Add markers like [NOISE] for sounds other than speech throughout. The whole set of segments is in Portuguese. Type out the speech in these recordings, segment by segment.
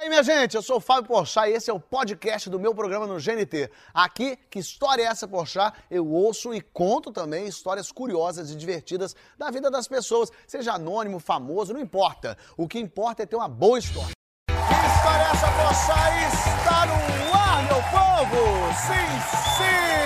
E aí, minha gente, eu sou o Fábio Porchat e esse é o podcast do meu programa no GNT. Aqui, que história é essa, Porchat? Eu ouço e conto também histórias curiosas e divertidas da vida das pessoas, seja anônimo, famoso, não importa. O que importa é ter uma boa história. Que história é essa, Porchat? Está no ar, meu povo! Sim, sim!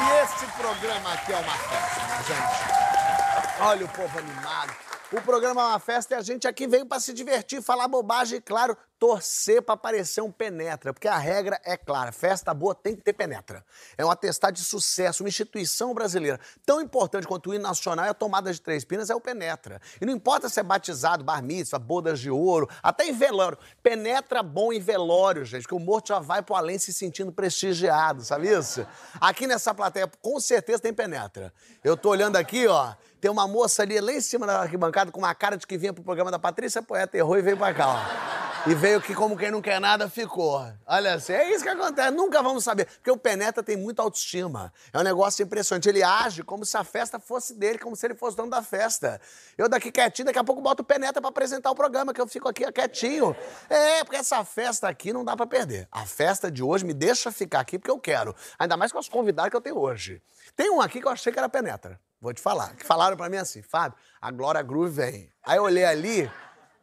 E esse programa aqui é uma festa, minha gente. Olha o povo animado. O programa é uma festa e a gente aqui veio para se divertir, falar bobagem e, claro, torcer para aparecer um penetra, porque a regra é clara: festa boa tem que ter penetra. É um atestado de sucesso, uma instituição brasileira. Tão importante quanto o hino nacional e a tomada de três pinas é o penetra. E não importa se é batizado, bar mitzvah, bodas de ouro, até em velório. Penetra bom em velório, gente, que o morto já vai pro além se sentindo prestigiado, sabe isso? Aqui nessa plateia, com certeza tem penetra. Eu tô olhando aqui, ó. Tem uma moça ali lá em cima da arquibancada com uma cara de que vinha pro programa da Patrícia Poeta, errou e veio pra cá, ó. E veio que, como quem não quer nada, ficou. Olha assim, é isso que acontece. Nunca vamos saber. Porque o Penetra tem muita autoestima. É um negócio impressionante. Ele age como se a festa fosse dele, como se ele fosse dono da festa. Eu daqui quietinho, daqui a pouco boto o Penetra pra apresentar o programa, que eu fico aqui quietinho. É, porque essa festa aqui não dá pra perder. A festa de hoje me deixa ficar aqui porque eu quero. Ainda mais com os convidados que eu tenho hoje. Tem um aqui que eu achei que era Penetra. Vou te falar. Que falaram pra mim assim, Fábio, a Glória Groove vem. Aí eu olhei ali,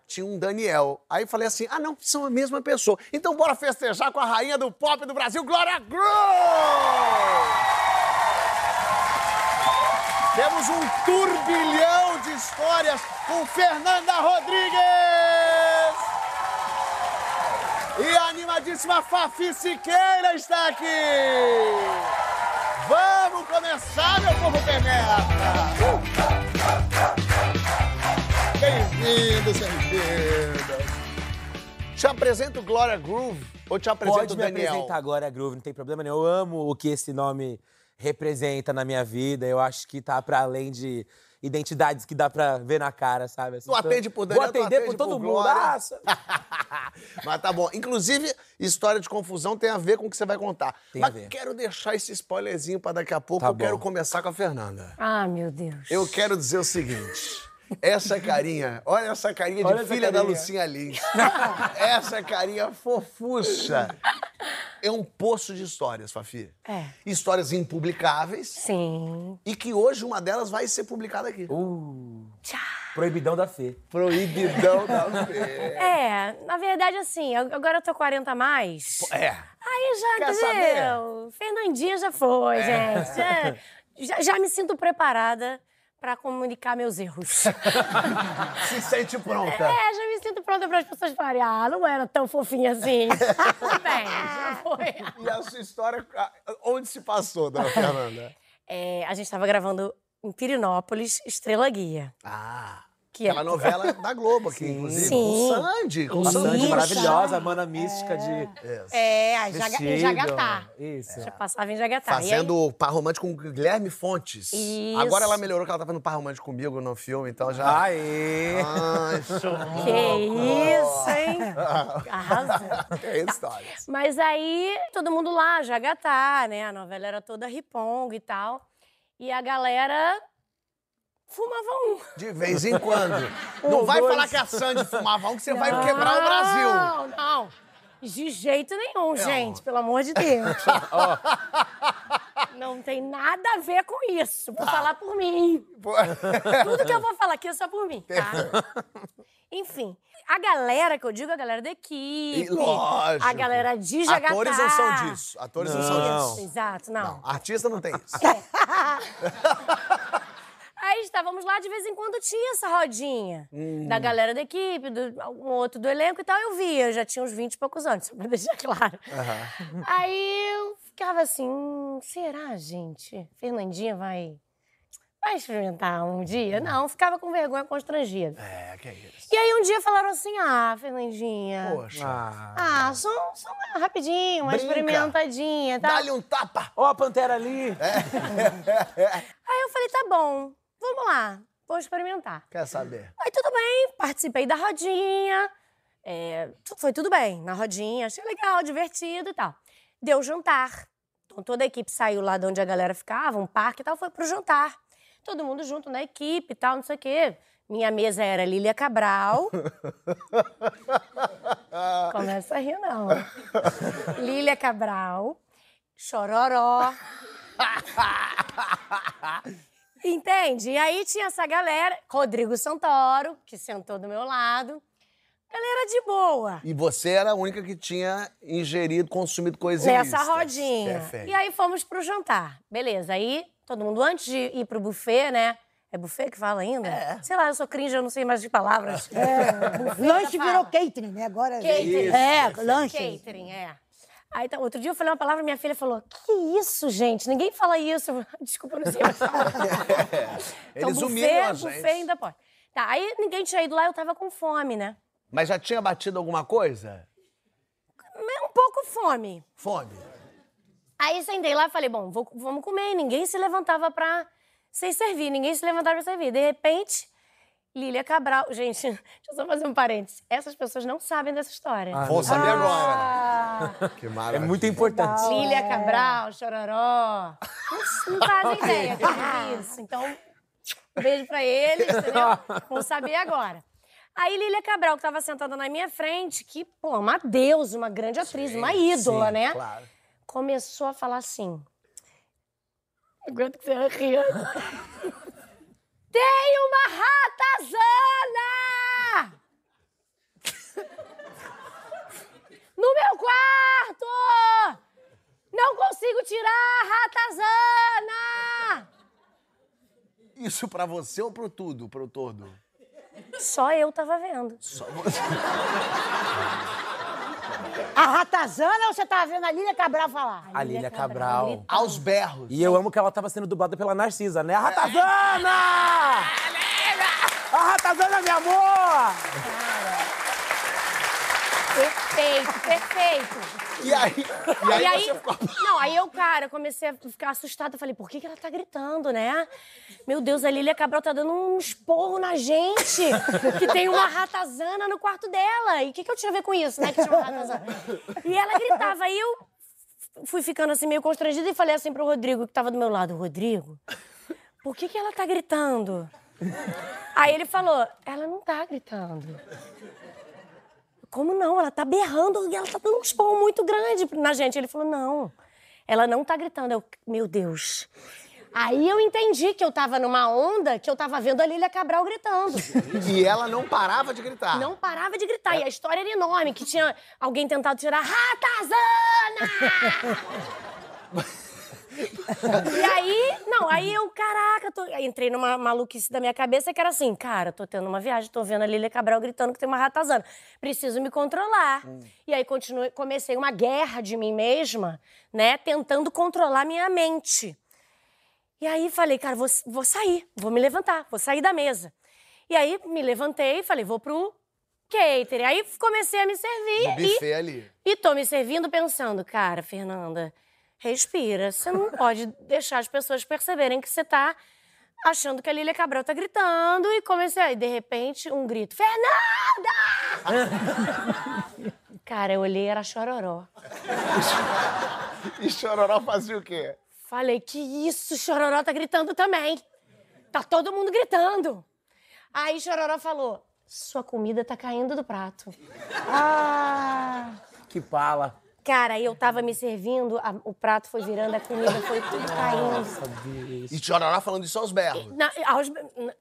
tinha um Daniel. Aí falei assim, ah não, são a mesma pessoa. Então bora festejar com a rainha do pop do Brasil, Glória Groove! Temos um turbilhão de histórias com Fernanda Rodrigues! E a animadíssima Fafi Siqueira está aqui! Vamos começar, meu povo penetra! Bem-vindos, bem-vindas! Te apresento Glória Groove ou te apresento Pode me Daniel? apresentar agora, Groove, não tem problema nenhum. Eu amo o que esse nome representa na minha vida. Eu acho que tá pra além de identidades que dá pra ver na cara, sabe? Assim, Tu atende por Daniel, Vou tu atender atende por todo por mundo. Nossa. [LAUGHS] Mas tá bom. Inclusive, história de confusão tem a ver com o que você vai contar. Tem a Mas ver. quero deixar esse spoilerzinho pra daqui a pouco. Tá eu quero bom. começar com a Fernanda. Ah, meu Deus. Eu quero dizer o seguinte. Essa carinha, olha essa carinha de Olha essa filha da carinha. Lucinha Lins. [LAUGHS] essa carinha fofucha. É um poço de histórias, Fafi. É. Histórias impublicáveis Sim. e que hoje uma delas vai ser publicada aqui. Uh, Tchau. proibidão da fé. Proibidão da [LAUGHS] fé. É, na verdade, assim, agora eu tô 40 a mais. É. Aí já, Quer entendeu? Fernandinha já foi, É. gente. Já, já me sinto preparada pra comunicar meus erros. [LAUGHS] Se sente pronta. é, já me sinto pronta para as pessoas falarem, ah, não era tão fofinha assim. [LAUGHS] Tudo bem, já foi. E a sua história, onde se passou, dona Fernanda? É, a gente tava gravando em Pirinópolis, Estrela Guia. Ah, Que é aquela novela da Globo aqui, [LAUGHS] Sim. inclusive. Sim. Com Sandy. Com. Sandy Sandy. maravilhosa, a mana mística de. Isso. É, a Jaga, em. Jagatá. Isso. Já passava em Jagatá. Aí- Fazendo par romântico com o Guilherme Fontes. Isso. Agora ela melhorou que ela tá fazendo par romântico comigo no filme, então já. Aê! Ai. [LAUGHS] Que isso, hein? [LAUGHS] Arrasou. É história. Mas aí, todo mundo lá, Jagatá, né? A novela era toda riponga e tal. E a galera fumava um. De vez em quando. [LAUGHS] Não vai dois. falar que a Sandy fumava um, que você vai quebrar o Brasil. Não, não. De jeito nenhum, gente, pelo amor de Deus. [LAUGHS] Não tem nada a ver com isso. Vou falar por mim. Tudo que eu vou falar aqui é só por mim, tá? Enfim, a galera que eu digo, a galera da equipe. E lógico. A galera de Jagatá. Atores não são disso. Atores não, são Não. disso. Exato, não. Não, artista não tem isso. [LAUGHS] Aí estávamos lá, de vez em quando tinha essa rodinha Hum. da galera da equipe, do algum outro do elenco e tal. Eu via, eu já tinha uns 20 e poucos anos, [LAUGHS] só pra deixar claro. Aí eu ficava assim: hum, será, gente? Fernandinha vai. Vai experimentar um dia? Não, ficava com vergonha constrangida. É, que é isso. E aí um dia falaram assim: ah, Fernandinha. Poxa. Ah. Ah, só, só uma rapidinho, uma Brinca. experimentadinha, tá? Dá-lhe um tapa. Ó, a pantera ali! [LAUGHS] Aí eu falei: tá bom, vamos lá, vou experimentar. Quer saber? Aí tudo bem, participei da rodinha. é, foi tudo bem na rodinha, achei legal, divertido e tal. Deu jantar. Então toda a equipe saiu lá de onde a galera ficava, um parque e tal, foi pro jantar. Todo mundo junto na equipe e tal, não sei o quê. Minha mesa era Lília Cabral. [LAUGHS] começa a rir, não. Lília Cabral, Chororó. [LAUGHS] Entende? E aí tinha essa galera, Rodrigo Santoro, que sentou do meu lado. Galera de boa. E você era a única que tinha ingerido, consumido coisas Nessa rodinha. Perfeito. E aí fomos pro jantar. Beleza. Aí todo mundo, antes de ir pro buffet, né? É buffet que fala ainda? É. Sei lá, eu sou cringe, eu não sei mais de palavras. Lanche fala. virou catering, né? Agora Catering. É, lanche. Catering, é. Aí tá, outro dia eu falei uma palavra, minha filha falou: Que isso, gente? Ninguém fala isso. [LAUGHS] Desculpa, não sei mais [LAUGHS] falar. então, Eles buffet, humilham a gente. buffet ainda pode. Tá, aí ninguém tinha ido lá, eu tava com fome, né? Mas já tinha batido alguma coisa? Um pouco fome. Fome. Aí sentei lá e falei, bom, vou- vamos comer. E ninguém se levantava pra se servir, ninguém se levantava pra servir. De repente, Lília Cabral. Gente, [LAUGHS] deixa eu só fazer um parênteses. Essas pessoas não sabem dessa história. Vou saber agora. Ah, Que É maravilha. muito importante. Lília Cabral, Chororó. Não, não fazem ideia eu vivi isso. Então, um beijo pra eles, entendeu? Vão saber agora. Aí Lília Cabral, que tava sentada na minha frente, que, pô, uma deusa, uma grande atriz, uma ídola, sim, né? Claro. começou a falar assim. Aguento que você rir. Tem uma ratazana! No meu quarto! Não consigo tirar a ratazana! Isso pra você ou pro tudo, pro todo? Só eu tava vendo. Só você. A ratazana ou você tava vendo a Lília Cabral falar? A Lília Cabral. gritando. Aos berros. E eu amo que ela tava sendo dublada pela Narcisa, né? A Ratazana! A Ratazana, meu amor! Perfeito, perfeito. E aí, e aí, E aí, ficou... não, aí eu, cara, comecei a ficar assustada. Falei, por que, que ela tá gritando, né? Meu Deus, a Lília Cabral tá dando um esporro na gente. Que tem uma ratazana no quarto dela. E o que, que eu tinha a ver com isso, né? Que tinha uma ratazana. E ela gritava. Aí eu fui ficando assim meio constrangida e falei assim pro Rodrigo, que tava do meu lado. Rodrigo, por que, que ela tá gritando? Aí ele falou, ela não tá gritando. Como não? Ela tá berrando e ela tá dando um esporro muito grande na gente. Ele falou, não, ela não tá gritando. Eu, meu Deus. Aí eu entendi que eu tava numa onda que eu tava vendo a Lília Cabral gritando. E ela não parava de gritar. Não parava de gritar. E a história era enorme, que tinha alguém tentado tirar Ratazana! [LAUGHS] [LAUGHS] e aí, não, aí eu, caraca, tô... entrei numa maluquice da minha cabeça que era assim, cara, tô tendo uma viagem, tô vendo a Lília Cabral gritando que tem uma ratazana. Preciso me controlar. E aí continuei, comecei uma guerra de mim mesma, né, tentando controlar minha mente. E aí falei, cara, vou, vou sair, vou me levantar, vou sair da mesa. E aí me levantei e falei, vou pro catering. Aí comecei a me servir No e, ali. e tô me servindo pensando, cara, Fernanda, respira. Você não pode deixar as pessoas perceberem que você tá achando que a Lília Cabral tá gritando. E comecei aí, de repente, um grito, Fernanda! [LAUGHS] cara, eu olhei, era chororó. E Chororó fazia o quê? Falei, que isso, Chororó tá gritando também. Tá todo mundo gritando. Aí Chororó falou, sua comida tá caindo do prato. Ah, Que pala. Cara, eu tava me servindo, a- o prato foi virando, a comida foi tudo caindo. E Chororó falando isso aos berros. Na- aos-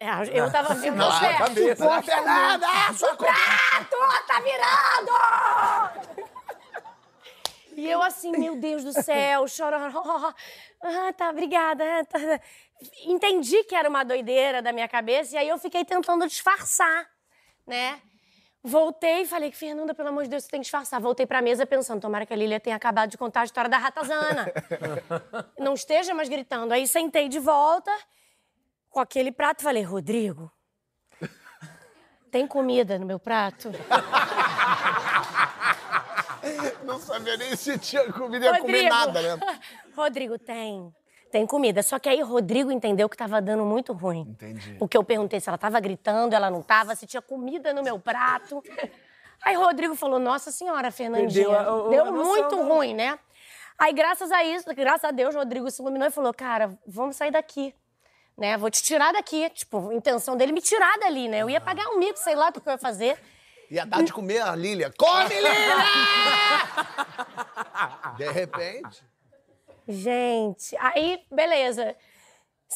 é, aos- eu tava vendo Na aos berros. cabeça? Fernanda, sua comida. Prato tá virando! E eu assim, meu Deus do céu, chororó. [LAUGHS] Ah, tá, obrigada. tá. Entendi que era uma doideira da minha cabeça e aí eu fiquei tentando disfarçar, né? Voltei e falei que, Fernanda, pelo amor de Deus, você tem que disfarçar. Voltei pra mesa pensando, tomara que a Lília tenha acabado de contar a história da ratazana. [LAUGHS] Não esteja mais gritando. Aí sentei de volta com aquele prato e falei, Rodrigo, tem comida no meu prato? [LAUGHS] Não sabia nem se tinha comida, ia comer nada, né? [LAUGHS] Rodrigo, tem. Tem comida. Só que aí Rodrigo entendeu que tava dando muito ruim. Entendi. Porque eu perguntei se ela tava gritando, ela não tava, se tinha comida no meu prato. [LAUGHS] Aí Rodrigo falou: Nossa senhora, Fernandinha, Perdeu deu muito né? ruim, né? Aí, graças a isso, graças a Deus, Rodrigo se iluminou e falou: Cara, vamos sair daqui. Né? Vou te tirar daqui. Tipo, a intenção dele me tirar dali, né? Eu ia pagar um mico, sei lá o que eu ia fazer. E a dar de comer a Lília. Come, Lília! [LAUGHS] De repente. Gente, aí, beleza.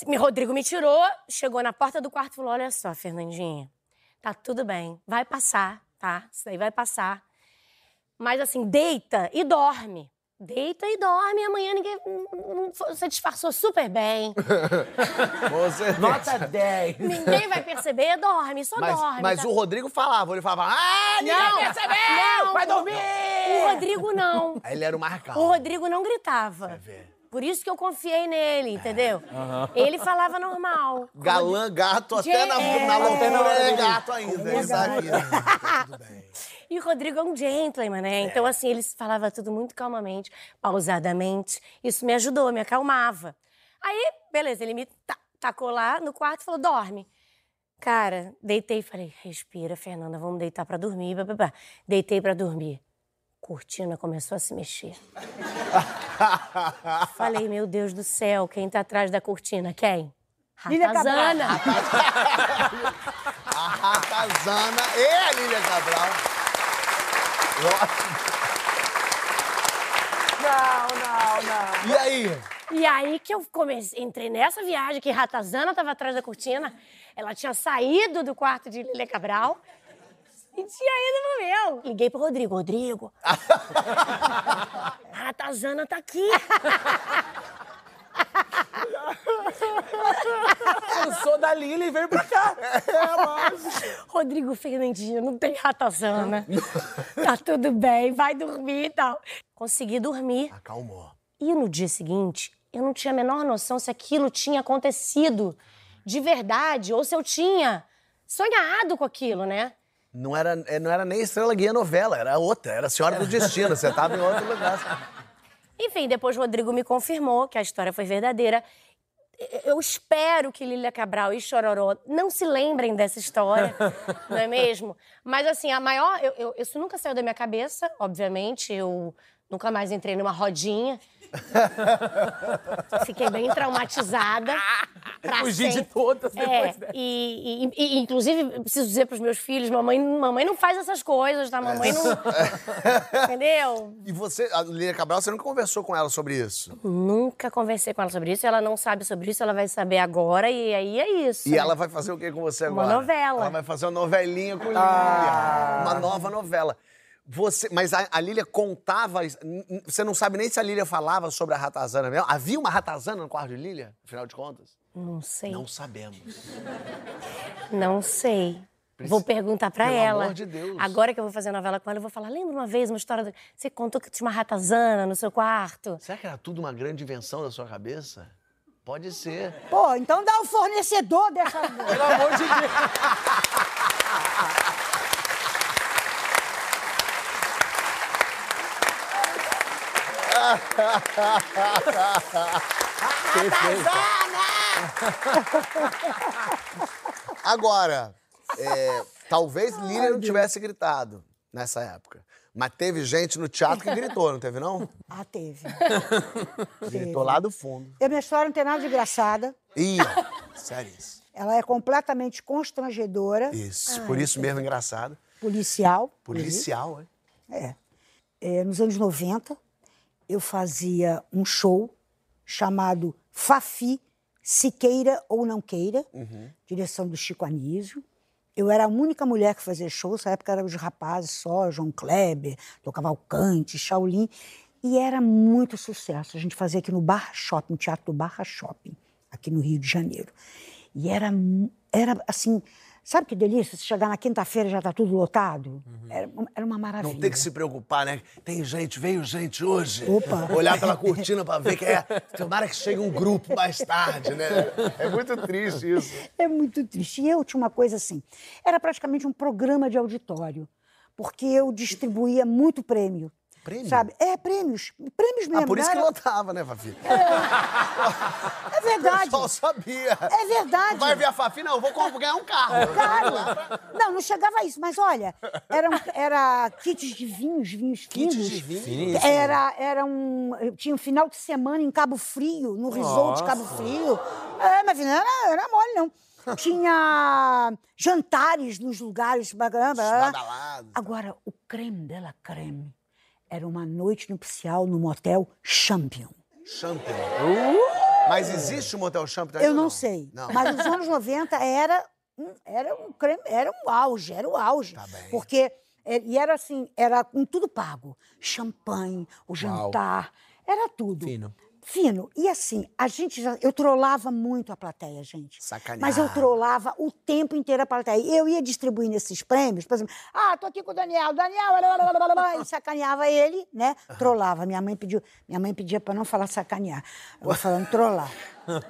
Me Rodrigo me tirou, chegou na porta do quarto e falou: Olha só, Fernandinha, tá tudo bem, vai passar, tá? Isso daí vai passar. Mas assim, deita e dorme. Deita e dorme, amanhã ninguém. Você disfarçou super bem. [LAUGHS] Você... Nota 10. Ninguém vai perceber, dorme, só Mas, dorme. mas tá? o Rodrigo falava, ele falava, ah, ninguém Não, percebeu! não, Vai dormir! O Rodrigo não. Aí [LAUGHS] ele era o mais O. Rodrigo não gritava. Por isso que eu confiei nele, entendeu? Ele falava normal. Galã, gato, até na, na loucura é. é gato ainda. Ele sabe. [LAUGHS] Tá tudo bem. E o Rodrigo é um gentleman, né? Então, assim, ele falava tudo muito calmamente, pausadamente. Isso me ajudou, me acalmava. Aí, beleza, ele me ta- tacou lá no quarto e falou: dorme. Cara, deitei e falei: respira, Fernanda, vamos deitar pra dormir. blá, blá, blá. Deitei pra dormir. Cortina começou a se mexer. [LAUGHS] Falei, meu Deus do céu, quem tá atrás da cortina? Quem? Lília Cabral. Ratazana. A [LAUGHS] Ratazana e a Lília Cabral. Não, não, não. E aí? E aí que eu comecei, entrei nessa viagem que Ratazana estava atrás da cortina. Ela tinha saído do quarto de Lília Cabral e tinha ido pro meu. Liguei pro Rodrigo. Rodrigo, a [LAUGHS] Ratazana tá aqui. [LAUGHS] Eu sou da Lili e veio pra cá. Rodrigo Fernandinho, não tem Ratazana. tá tudo bem, vai dormir e tal. Consegui dormir. Acalmou. E no dia seguinte, eu não tinha a menor noção se aquilo tinha acontecido de verdade ou se eu tinha sonhado com aquilo, né? Não era, é, não era nem Estrela Guia novela, era outra, era Senhora do Destino, você tava em outro lugar. Enfim, depois o Rodrigo me confirmou que a história foi verdadeira. Eu espero que Lília Cabral e Chororó não se lembrem dessa história, [LAUGHS] não é mesmo? Mas, assim, a maior. Eu, eu- isso nunca saiu da minha cabeça, obviamente. Eu nunca mais entrei numa rodinha. [LAUGHS] Fiquei bem traumatizada. Pra Fugi de sempre. todas É, depois dessa. e, e- e, inclusive, preciso dizer pros meus filhos: mamãe, mamãe não faz essas coisas, tá? Mamãe não. [LAUGHS] [LAUGHS] Entendeu? E você, a Lília Cabral, você nunca conversou com ela sobre isso? Nunca conversei com ela sobre isso, ela não sabe sobre isso, ela vai saber agora e aí é isso. E né? ela vai fazer o que com você Uma agora? novela. Ela vai fazer uma novelinha com Lília. Ah. Uma nova novela. Você, mas a, a Lília contava. Você não sabe nem se a Lília falava sobre a ratazana mesmo? Havia uma ratazana no quarto de Lília, afinal de contas? Não sei. Não Não, sabemos. sei. Vou perguntar pra Pelo ela. amor de Deus. Agora que eu vou fazer novela com ela, eu vou falar: lembra uma vez uma história. Do... Você contou que tinha uma ratazana no seu quarto? Será que era tudo uma grande invenção da sua cabeça? Pode ser. Pô, então dá o fornecedor dessa. [LAUGHS] Pelo amor de Deus. [LAUGHS] [LAUGHS] Agora, é, talvez Lília não tivesse gritado nessa época. Mas teve gente no teatro que gritou, não teve, não? [LAUGHS] Ah, teve. [LAUGHS] Gritou lá do fundo. E a minha história não tem nada de engraçada. Ih, sério isso. Ela é completamente constrangedora, Isso, por isso mesmo engraçado. policial. Policial, hein? É. É, Nos anos 90, eu fazia um show chamado Fafi, Se Queira ou Não Queira, direção do Chico Anísio. Eu era a única mulher que fazia show, nessa época eram os rapazes só, João Kleber, Dom Cavalcante, Shaolin. E era muito sucesso. A gente fazia aqui no Barra Shopping, no Teatro do Barra Shopping, aqui no Rio de Janeiro. E era, era assim, sabe que delícia? Você chegar na quinta-feira e já está tudo lotado? Era, uma- era uma maravilha. Não tem que se preocupar, né? Tem gente, veio gente hoje. Opa. Olhar pela cortina pra ver que é. Tomara que chegue um grupo mais tarde, né? É muito triste isso. É muito triste. E eu tinha uma coisa assim: era praticamente um programa de auditório, porque eu distribuía muito prêmio. Prêmio? Sabe? É, prêmios. Prêmios mesmo. Ah, por isso que era- lotava, né, Fafi? É verdade. [LAUGHS] O pessoal sabia. É verdade. Vai ver a Fafi? Não, eu vou ganhar um carro. Claro. Não, não chegava a isso, mas olha, eram, era kits de vinhos, vinhos Kits finos. de vinho? Finíssimo. Era, era um. Tinha um final de semana em Cabo Frio, no resort de. Cabo Frio. É, mas não era, era mole, não. tinha jantares nos lugares. Badalados. Agora, o creme dela creme era uma noite nupcial no motel Champion. Champion. Mas existe o Motel Champion Eu ainda, não, sei. Não. Mas nos anos 90 era, um- era um creme, era um auge, era o auge. Tá bem. Porque é, e era assim, era com tudo pago. Champanhe, o jantar, era tudo. Fino. Fino. E assim, a gente já, eu trollava muito a plateia, gente. Sacaneava. Mas eu trollava o tempo inteiro a plateia. Eu ia distribuindo esses prêmios, por exemplo, ah, tô aqui com o Daniel, Daniel, blá, blá, blá, blá, blá, e sacaneava ele, né? Trollava. Minha mãe pediu, minha mãe pedia para não falar sacanear. Eu vou falando trollar.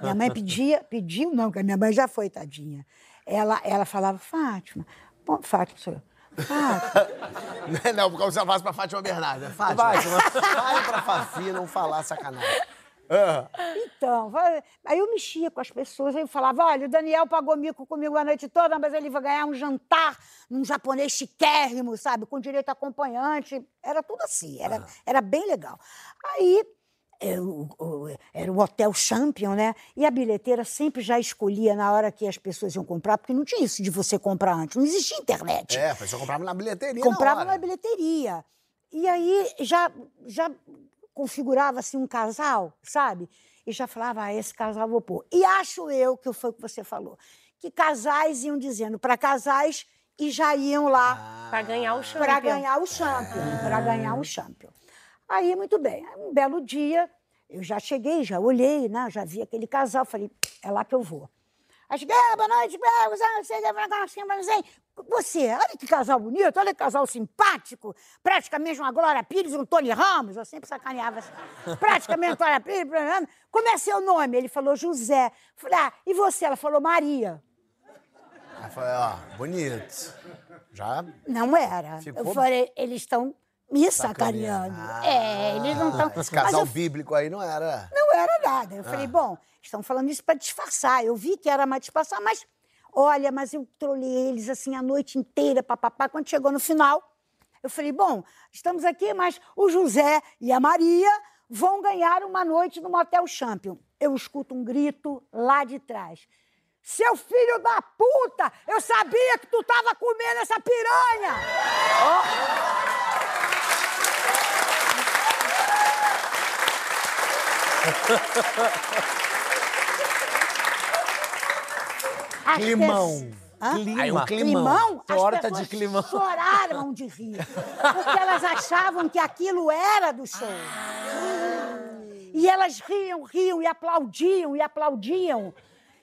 Minha mãe pedia, pediu não, porque a minha mãe já foi tadinha. Ela, ela falava, Fátima, bom, Fátima sou eu. Fátima, [LAUGHS] Não, porque você faz pra Fátima Bernarda. Fátima, Fátima. [LAUGHS] fale pra Fafi não falar sacanagem. Ah, Então, aí eu mexia com as pessoas, aí eu falava, olha, o Daniel pagou mico comigo a noite toda, mas ele vai ganhar um jantar num japonês chiquérrimo, sabe, com direito a acompanhante. Era tudo assim, era, era bem legal. Aí, é, o- o- era o Hotel Champion, né? E a bilheteira sempre já escolhia na hora que as pessoas iam comprar, porque não tinha isso de você comprar antes, não existia internet. é, a pessoa comprava na bilheteria Comprava na na bilheteria. E aí já, já configurava assim um casal, sabe? E já falava, ah, esse casal eu vou pôr. E acho eu, que foi o que você falou, que casais iam dizendo para casais e já iam lá Pra ganhar o champion. para ganhar o champion, para ganhar o champion. Aí, muito bem. Um belo dia, eu já cheguei, já olhei, né? Já vi aquele casal, falei, é lá que eu vou. Aí cheguei, ah, boa noite, ah, você, olha que casal bonito, olha que casal simpático, praticamente uma Glória Pires e um Tony Ramos, eu sempre sacaneava assim, praticamente Glória Pires, como é seu nome? Ele falou José. Falei, ah, e você? Ela falou Maria. Eu falei, ó, bonito. Já Não era. Ficou- Eu falei, eles estão me Sacaneando. sacaneando. É, eles não estão. Esse casal eu bíblico aí não era. não era nada. Eu falei, bom, estão falando isso para disfarçar. Eu vi que era mais disfarçar, mas olha, mas eu trolei eles assim a noite inteira, papapá. Quando chegou no final, eu falei, bom, estamos aqui, mas o José e a Maria vão ganhar uma noite no Motel Champion. Eu escuto um grito lá de trás. Seu filho da puta! Eu sabia que tu tava comendo essa piranha! As Climão. pessoas- Hã? Clima. Aí um climão. Climão? Torta de climão. choraram de rir. Porque elas achavam que aquilo era do show. E elas riam, riam e aplaudiam e aplaudiam.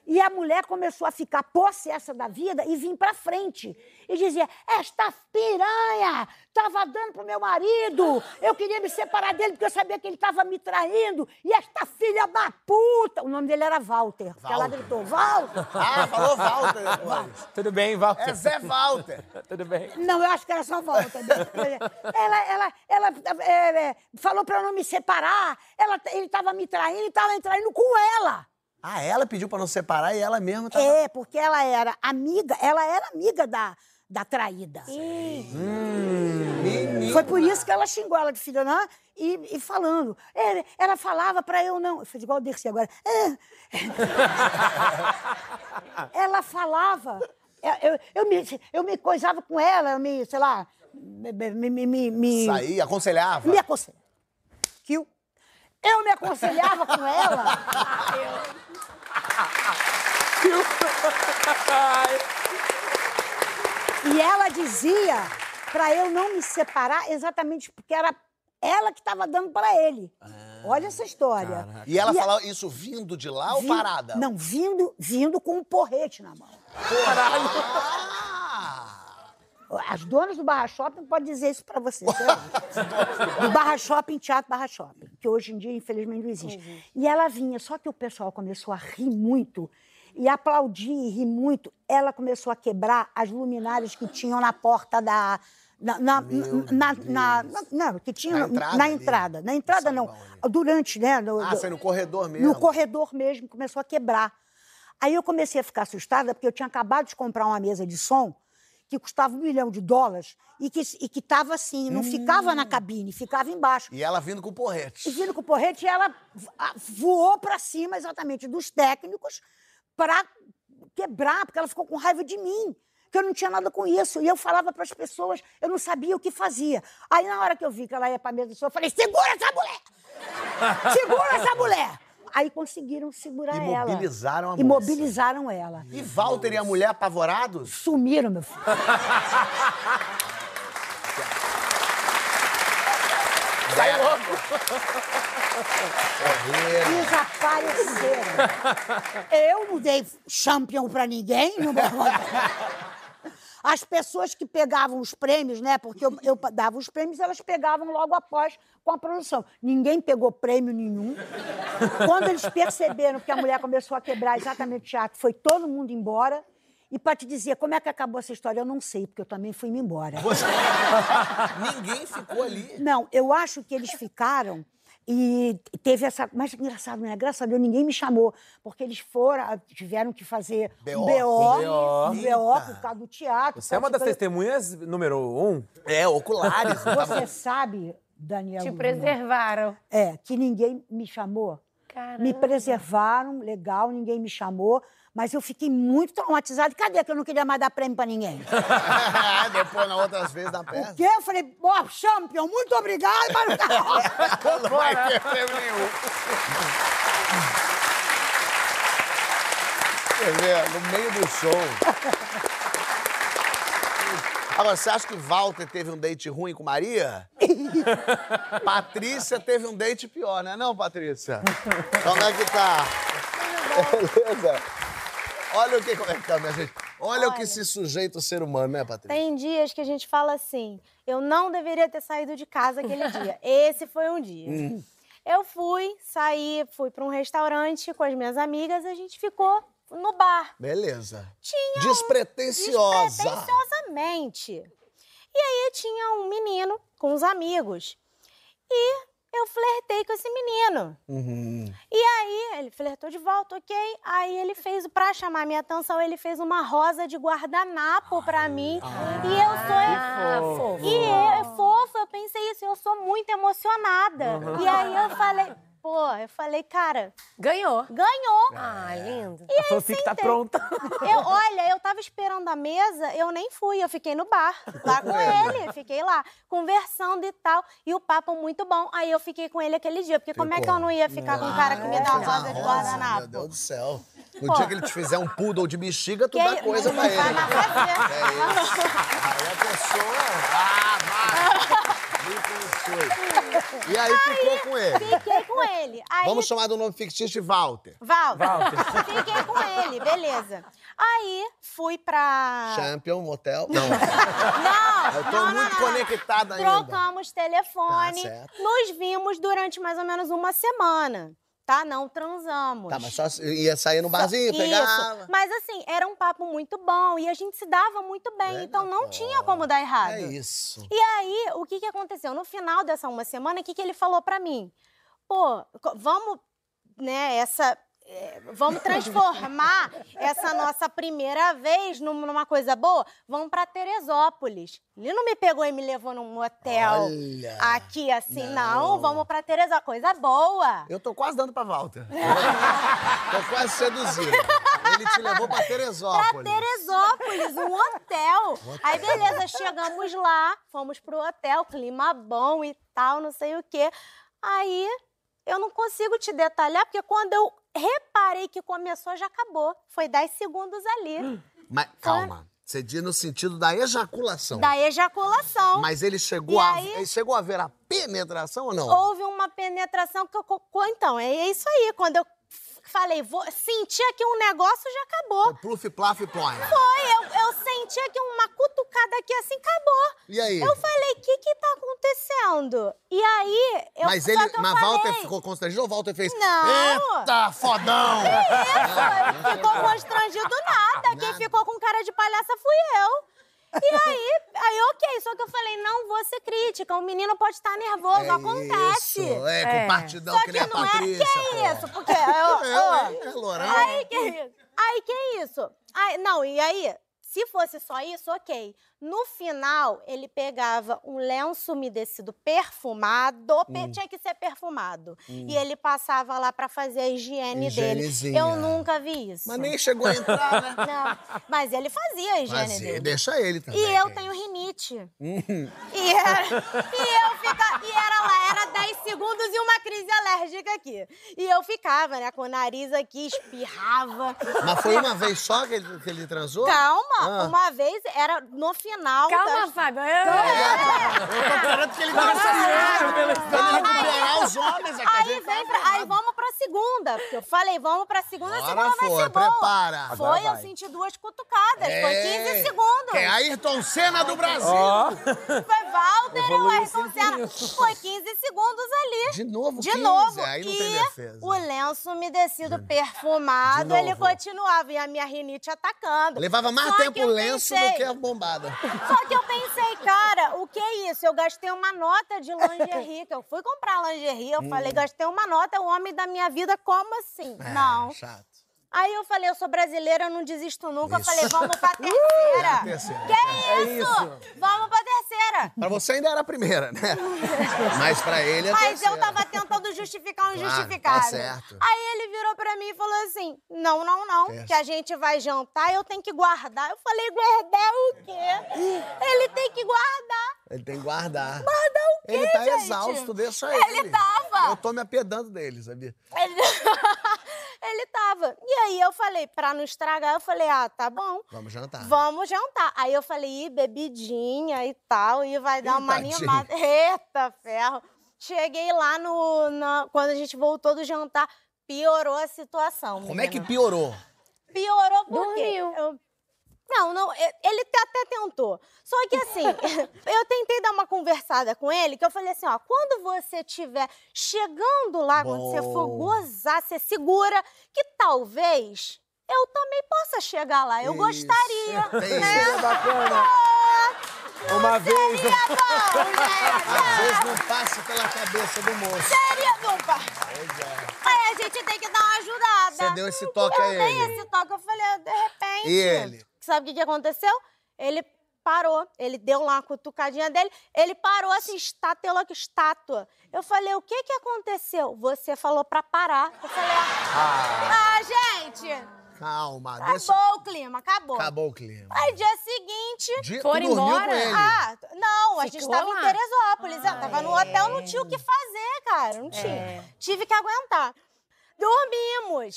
E a mulher começou a ficar possessa da vida e vir pra frente. E dizia: Esta piranha estava dando pro meu marido. Eu queria me separar dele porque eu sabia que ele estava me traindo. E esta filha da puta. O nome dele era Walter. porque Ela Walter. gritou: Walter. Ah, falou Walter. [LAUGHS] Tudo bem, Walter? É Zé Walter. [LAUGHS] Tudo bem. Não, eu acho que era só volta. ela ela, ela é, é, falou pra eu não me separar. Ela, ele tava me traindo e estava me traindo com ela. Ah, ela pediu pra não separar e ela mesma tava... É, porque ela era amiga, ela era amiga da, da traída. Foi por isso que ela xingou ela de filha né? e, e falando. É, ela falava pra eu não. Eu fiz igual o Dercy agora. É. [LAUGHS] ela falava. Eu, eu, eu me, eu me coisava com ela, eu me, sei lá, me, me, me, me, me- Saí, aconselhava. me aconselhava. Kill. Eu me aconselhava com ela. E ela dizia pra eu não me separar exatamente porque era ela que estava dando pra ele. Olha essa história. E ela E a- falava isso vindo de lá ou parada? Não, vindo, vindo com um porrete na mão. Ah! As donas do Barra Shopping podem dizer isso pra você. né? do Barra Shopping, Teatro Barra Shopping, que hoje em dia, infelizmente, não existe. E ela vinha, só que o pessoal começou a rir muito e aplaudir e rir muito. Ela começou a quebrar as luminárias que tinham na porta da. Na, na, na, na- na- não, que tinha Na entrada na entrada. Na entrada, não. Durante, né? no- Ah, do- sai no corredor mesmo. no corredor mesmo, começou a quebrar. Aí eu comecei a ficar assustada, porque eu tinha acabado de comprar uma mesa de som que custava um milhão de dólares e que e que estava assim, não ficava na cabine, ficava embaixo. E ela vindo com porrete. E vindo com o porrete, ela voou para cima exatamente dos técnicos para quebrar, porque ela ficou com raiva de mim. Que eu não tinha nada com isso. E eu falava para as pessoas, eu não sabia o que fazia. Aí, na hora que eu vi que ela ia para a mesa do eu falei: segura essa mulher! Segura essa mulher! Aí conseguiram segurar ela. Imobilizaram a moça. Imobilizaram ela. E Walter e a mulher apavorados? Sumiram, meu filho. [LAUGHS] Sai logo! [LAUGHS] Desapareceram. Eu não dei champion pra ninguém. Não... [LAUGHS] As pessoas que pegavam os prêmios, né? Porque eu, eu dava os prêmios, elas pegavam logo após com a produção. Ninguém pegou prêmio nenhum. Quando eles perceberam que a mulher começou a quebrar exatamente o teatro, foi todo mundo embora. E para te dizer como é que acabou essa história, eu não sei, porque eu também fui me embora. Você... [LAUGHS] Ninguém ficou ali. Não, eu acho que eles ficaram e teve essa. Mas engraçado, né? Graças a Deus, ninguém me chamou, porque eles foram, tiveram que fazer BO. um BO, BO. um BO por causa do teatro. Você é uma das Porque- testemunhas número um? É, oculares. [LAUGHS] Você sabe, Daniel. Te Luna, preservaram. É, que ninguém me chamou. Caramba. Me preservaram, legal, ninguém me chamou, mas eu fiquei muito traumatizada. Cadê que eu não queria mais dar prêmio pra ninguém? [LAUGHS] Depois, na outras vezes, da peça. O quê? Eu falei, ó, champion, muito obrigado, mas não tá. [LAUGHS] Não vai ter prêmio nenhum. Você vê, no meio do show. Agora, você acha que Walter teve um date ruim com Maria? [LAUGHS] Patrícia teve um date pior, né? Não, Patrícia? Como é que tá? Beleza? Olha o que... Como é que tá, minha gente? Olha, o que se sujeita o ser humano, né, Patrícia? Tem dias que a gente fala assim: eu não deveria ter saído de casa aquele [LAUGHS] dia. Esse foi um dia. Eu fui, saí, fui para um restaurante com as minhas amigas, a gente ficou no bar. Beleza. Tinha um Despretensiosa. Despretensiosamente. E aí tinha um menino com os amigos. E eu flertei com esse menino. Uhum. E aí, ele flertou de volta, ok? Aí ele fez, pra chamar minha atenção, ele fez uma rosa de guardanapo pra mim. E eu sou. Ah, fofo. E é fofo, eu pensei isso, eu sou muito emocionada. E aí eu falei, pô, eu falei, cara, Ganhou. ganhou. Ah, lindo. A fanfic tá pronta. [LAUGHS] Eu, olha, eu tava esperando a mesa, eu nem fui, eu fiquei no bar, lá com ele, fiquei lá, conversando e tal, e o papo muito bom. Aí eu fiquei com ele aquele dia, porque como é que eu não ia ficar com um cara que me dá uma rosa de Meu guardanapo? Deus do céu. No Pô. dia que ele te fizer um poodle de bexiga, tu Que dá coisa pra vai ele. na festa. [LAUGHS] É isso. Aí a pessoa. Ah, vai! [LAUGHS] Me conheceu. E aí ficou com ele. Fiquei com ele. Aí, Vamos chamar do nome fictício de Walter. Walter. Walter. Fiquei com ele, beleza. Aí fui pra. Champion, motel. Não. Não! Eu tô não, não, muito não, não. conectada ainda. Trocamos telefone. Tá certo. nos vimos durante mais ou menos uma semana. Tá? Não transamos. Tá, mas só ia sair no barzinho, pegava. Isso. Mas assim, era um papo muito bom e a gente se dava muito bem, Legal. então não tinha como dar errado. É isso. E aí, o que que aconteceu? No final dessa uma semana, o que que ele falou pra mim? Pô, vamos, né, essa... vamos transformar essa nossa primeira vez num- numa coisa boa? Vamos pra Teresópolis. Ele não me pegou e me levou num hotel Olha. aqui assim, Não. não. Vamos pra Teresópolis. Coisa boa. Eu tô quase dando pra Walter. [LAUGHS] tô quase seduzindo. Ele te levou pra Pra Teresópolis. Teresópolis, um hotel. Aí, beleza, chegamos lá, fomos pro hotel, clima bom e tal, não sei o quê. Aí, eu não consigo te detalhar, porque quando eu reparei que começou, já acabou. Foi 10 segundos ali, [GASPS] Mas calma. Você diz no sentido da ejaculação. da ejaculação. Mas ele chegou, a, aí? ele chegou a ver a penetração ou não? Houve uma penetração que eu... Então, é isso aí. Quando eu falei, vou sentir aqui um negócio, já acabou. Foi Pluf, plaf, plói. Foi, eu, eu senti aqui uma cutucada aqui assim, acabou. E aí? Eu falei, o que que tá acontecendo? E aí, eu mas ele, que eu mas falei, Walter ficou constrangido ou Walter fez? Não. Eita, fodão! Isso, ele ficou constrangido nada. Quem ficou com cara de palhaça fui eu. E aí, aí, ok, só que eu falei, não vou ser crítica, o menino pode estar nervoso, acontece. Isso, é, com É. partidão Só que que nem a não é, Patrícia. que é isso, porque... Eu, É, é, é, Lourão. Aí, que isso? Aí, que isso? Aí, não, e aí, Se fosse só isso, ok. No final, ele pegava um lenço umedecido perfumado, pe- Hum. tinha que ser perfumado. E ele passava lá pra fazer a higiene dele. Eu nunca vi isso. Mas nem chegou a entrar, né? [LAUGHS] Não, mas ele fazia a higiene Mas dele. deixa ele também. E eu quem- tenho rinite. Uhum. E, era, e eu fica, e era lá, era 10 segundos e uma crise alérgica aqui. E eu ficava, né, com o nariz aqui, espirrava. Mas foi uma vez só que ele, que ele transou? Calma, Ah. uma vez era no final. Calma, das- Fábio. Eu tô querendo que ele vai ele recuperar os homens aqui. a Aí, tá vem pra, aí vamos pra segunda. Porque eu falei, vamos pra segunda, a Agora segunda vai foi, ser boa. prepara. Agora Foi, eu vai. senti duas cutucadas. Foi É. 15 segundos. É Ayrton Senna do Brasil. Ó, Foi Walter e o Evoluiu Ayrton Senna. Foi 15 segundos ali. De novo, De 15, novo. aí não tem defesa. o lenço umedecido perfumado, De ele continuava. E a minha rinite atacando. Levava mais Só tempo o lenço pensei- do que a bombada. Só que eu pensei, cara, o que é isso? Eu gastei uma nota de lingerie, que eu fui comprar lingerie, eu Hum. falei, gastei uma nota, o homem da minha vida, como assim? É, Não. Chato. Aí eu falei, eu sou brasileira, eu não desisto nunca. Eu Isso. falei, vamos pra [LAUGHS] terceira. a terceira. Que isso? Vamos pra terceira. Pra você ainda era a primeira, né? [LAUGHS] Mas pra ele é Mas eu terceira. tava tentando justificar um Claro, tá certo. Aí ele virou pra mim e falou assim: não, não, não, Terça. que a gente vai jantar, eu tenho que guardar. Eu falei, guardar o quê? Ele tem que guardar. Ele tem que guardar. Guardar o quê, Ele tá gente? exausto, deixa ele. Ele tava. Eu tô me apedando dele, sabia? Ele... [LAUGHS] ele tava. E aí eu falei, pra não estragar, eu falei, ah, tá bom. Vamos jantar. Vamos jantar. Aí eu falei, ih, bebidinha e tal, e vai dar Ih, uma tadinho. animada. [LAUGHS] Eita, ferro. Cheguei lá no. na- quando a gente voltou do jantar, piorou a situação. Como é que menina. piorou? Piorou porque. Dormiu. eu- Não, não, ele até tentou. Só que assim, [LAUGHS] eu tentei dar uma conversada com ele, que eu falei assim, ó, quando você estiver chegando lá, quando você for gozar, você segura que talvez eu também possa chegar lá. Eu Isso. gostaria. [LAUGHS] Tem né? isso. bacana. Uma vez. Seria bom, [LAUGHS] Às né? vezes não passa pela cabeça do moço. Seria bom, pá. Aí a gente tem que dar uma ajudada. Você deu esse toque eu a dei ele. esse toque, eu falei, de repente. E ele? Sabe o que, que aconteceu? Ele parou, ele deu lá uma cutucadinha dele, ele parou assim, estátua, que estátua. Eu falei, o que que aconteceu? Você falou pra parar. Eu falei, ah, gente, Calma, acabou deixa. o clima, acabou. Acabou o clima. Aí dia seguinte, Dia- Foram embora? com ele? ah, não, a gente Ficou tava em lá? Teresópolis. eu tava Ah, no hotel, não é. tinha o que fazer, cara. Não tinha. É. Tive que aguentar. Dormimos.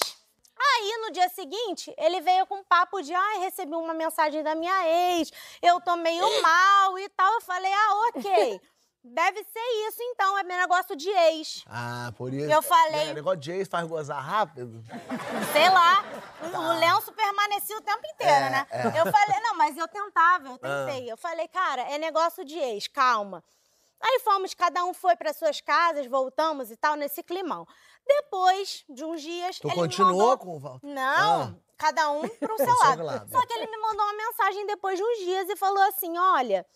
Aí, no dia seguinte, ele veio com um papo de, ai, recebi uma mensagem da minha ex, eu tô meio [LAUGHS] mal e tal. Eu falei, ah, ok. Deve ser isso, então, é meu negócio de ex. Ah, por isso. Eu falei- É, negócio de ex faz gozar rápido. Sei lá, o- o lenço permanecia o tempo inteiro, É, né? é. Eu falei, não, mas eu tentava, eu tentei. Eu falei, cara, é negócio de ex, calma. Aí fomos, cada um foi para suas casas, voltamos e tal, nesse climão. Depois de uns dias. Tu continuou mandou- com o Walter? Não, Ah. cada um [LAUGHS] pro seu lado. lado. Só que ele me mandou uma mensagem depois de uns dias e falou assim: olha,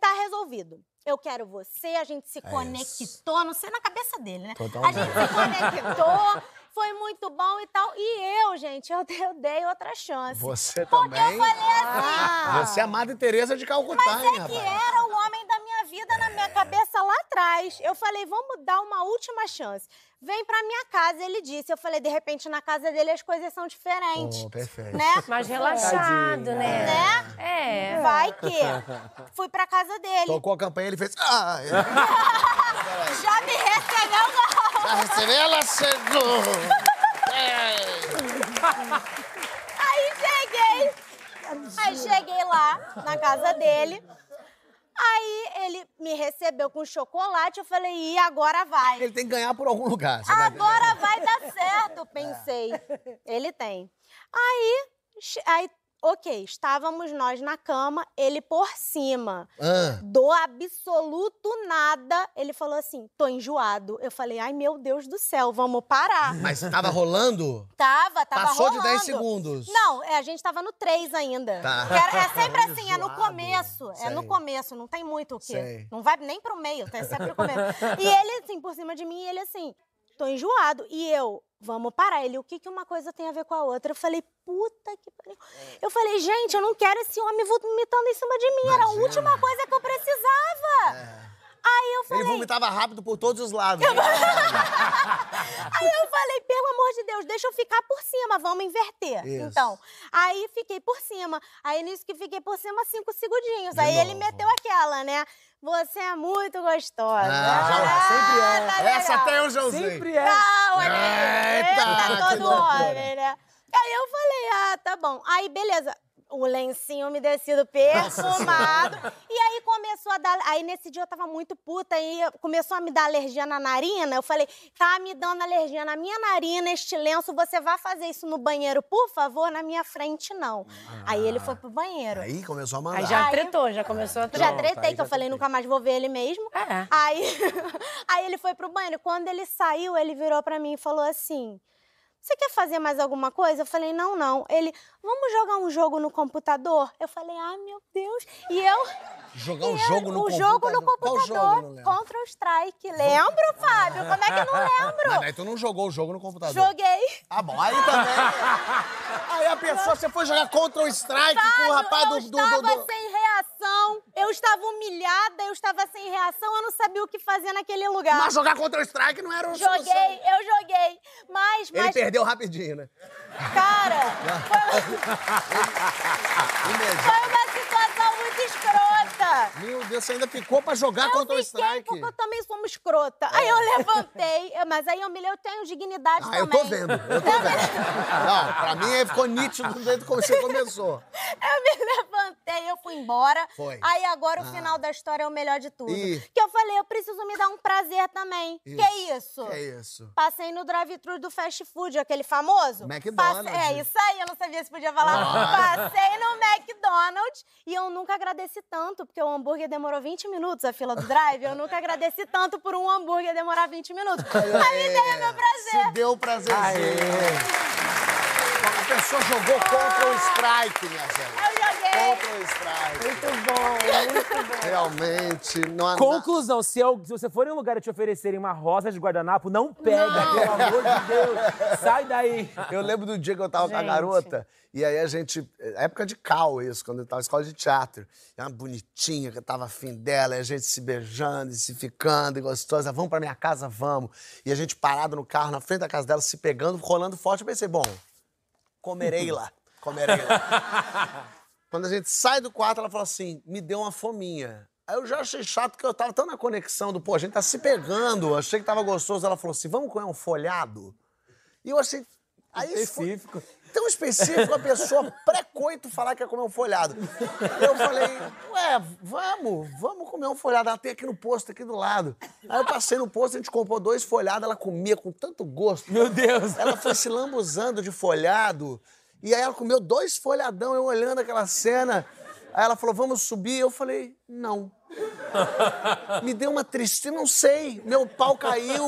tá resolvido. Eu quero você, a gente se É conectou, não sei na cabeça dele, né? Totalmente. A gente se conectou, foi muito bom e tal. E eu, gente, eu dei, eu dei outra chance. Você Porque também? eu falei assim. Você é a Madre Teresa de Calcutá, Mas hein, é que rapaz? era o homem da minha vida na minha cabeça lá atrás. Eu falei, vamos dar uma última chance. Vem pra minha casa, ele disse. Eu falei, de repente, na casa dele as coisas são diferentes. Oh, perfeito. Né? [LAUGHS] Mais relaxado, né? Né? É. Vai que. Fui pra casa dele. Tocou a campanha, ele fez. Ah, é. [LAUGHS] Já me recebeu, não. já recebeu, ela chegou. Aí cheguei. Aí cheguei lá na casa dele. Aí ele me recebeu com chocolate. Eu falei, e agora vai. Ele tem que ganhar por algum lugar. Agora vai dar [LAUGHS] certo, pensei. Ele tem. Aí, aí, ok, estávamos nós na cama, ele por cima. Ah, Do absoluto nada, ele falou assim: tô enjoado. Eu falei, ai meu Deus do céu, vamos parar. [LAUGHS] mas tava rolando? Tava, tava Passou de rolando. 10 segundos. Não, é, a gente tava no 3 ainda. Tá. Era- é sempre [LAUGHS] assim, é no começo. É no Sei. começo, não tem muito o quê. Sei. Não vai nem pro meio, é sempre o começo. e ele, assim, por cima de mim, ele assim. Tô enjoado. E eu, vamos parar. Ele, o que, que uma coisa tem a ver com a outra? Eu falei, puta que pariu. Eu falei, gente, eu não quero esse homem vomitando em cima de mim. Era a última coisa que eu precisava. Aí eu falei. Ele vomitava rápido por todos os lados. [LAUGHS] Aí eu falei, pelo amor de Deus, deixa eu ficar por cima, vamos inverter. Isso. Então, aí fiquei por cima. Aí nisso que fiquei por cima, cinco segundinhos. aí ele novo. meteu aquela, né? Você é muito gostosa. Ah, já- sempre é. tá Essa até eu já usei. Sempre é. Não, olha Eita, Eita, que todo homem, né? Aí eu falei, ah, tá bom. Aí, beleza. O lencinho umedecido perfumado. e aí começou a dar. Aí nesse dia eu tava muito puta. Aí começou a me dar alergia na narina. Eu falei, tá me dando alergia na minha narina, este lenço. Você vai fazer isso no banheiro, por favor? Na minha frente, não. Aí ele foi pro banheiro. Aí começou a mandar. Aí já tretou, já começou a Já tretar. Pronto, tretei, aí que eu já falei, nunca mais vou ver ele mesmo. É. Aí, [LAUGHS] aí ele foi pro banheiro. Quando ele saiu, ele virou pra mim e falou assim: Você quer fazer mais alguma coisa? Eu falei: Não, não. Ele, vamos jogar um jogo no computador? Eu falei: Ai, meu Deus. E eu. Jogar um jogo no o computador. jogo no computador. jogo? Contra o Strike. Lembro, Fábio? Como é que eu não [LAUGHS] lembro? Mas tu não jogou o jogo no computador. Joguei. Ah, bom, aí também. [LAUGHS] aí a pessoa, você foi jogar contra o strike com o Fábio, rapaz do. eu do, estava do- sem reação. Eu estava humilhada, eu estava sem reação, eu não sabia o que fazer naquele lugar. Mas jogar contra o strike não era um Joguei, eu joguei. Mas, Ele mas, perdeu rapidinho, né? cara, [LAUGHS] foi uma situação muito escrota. Meu Deus, você ainda ficou pra jogar Eu contra o fiquei strike. porque eu também sou uma escrota. Aí eu levantei, mas aí eu me eu tenho dignidade Ah, eu também. tô vendo, eu tô vendo. Não, pra mim ficou nítido desde que você começou. [LAUGHS] Eu me levantei, eu fui embora. Foi. Aí agora o final da história é o melhor de tudo. Ih. Que eu falei, eu preciso me dar um prazer também. Isso. Que isso? Que isso? Passei no drive-thru do fast food, aquele famoso. McDonald's. Passe- É, isso aí, eu não sabia se podia falar. Passei no McDonald's e eu nunca agradeci tanto, porque o hambúrguer demorou 20 minutos, a fila do drive. Eu nunca agradeci tanto por um hambúrguer demorar 20 minutos. Aí me dei meu prazer. Se deu o prazerzinho. A pessoa jogou contra o strike, minha gente. Strike. Muito bom, muito bom. Realmente, não há Conclusão, se, eu- se você for em um lugar e te oferecerem uma rosa de guardanapo, não pega, pelo amor de Deus. Sai daí. Eu lembro do dia que eu tava com a Gente. garota, e aí a gente. Época de cal, isso, quando eu tava na escola de teatro. E uma bonitinha que eu tava afim dela, e a gente se beijando e se ficando, e gostosa. Vamos pra minha casa, vamos. E a gente parado no carro, na frente da casa dela, se pegando, rolando forte. Eu pensei, bom, comerei lá. Comerei lá. [LAUGHS] Quando a gente sai do quarto, ela falou assim: me deu uma fominha. Aí eu já achei chato, porque eu tava tão na conexão do, pô, a gente tá se pegando, achei que tava gostoso. Ela falou assim: vamos comer um folhado? E eu achei. Aí Específico. tão específico a pessoa pré-coito falar que ia comer um folhado. Eu falei, ué, vamos, vamos comer um folhado. Ela tem aqui no posto, aqui do lado. Aí eu passei no posto, a gente comprou dois folhados, ela comia com tanto gosto. Meu Deus. Ela foi se lambuzando de folhado. E aí ela comeu dois folhadão, eu olhando aquela cena. Aí ela falou, vamos subir? Eu falei, não. Me deu uma tristeza, não sei. Meu pau caiu.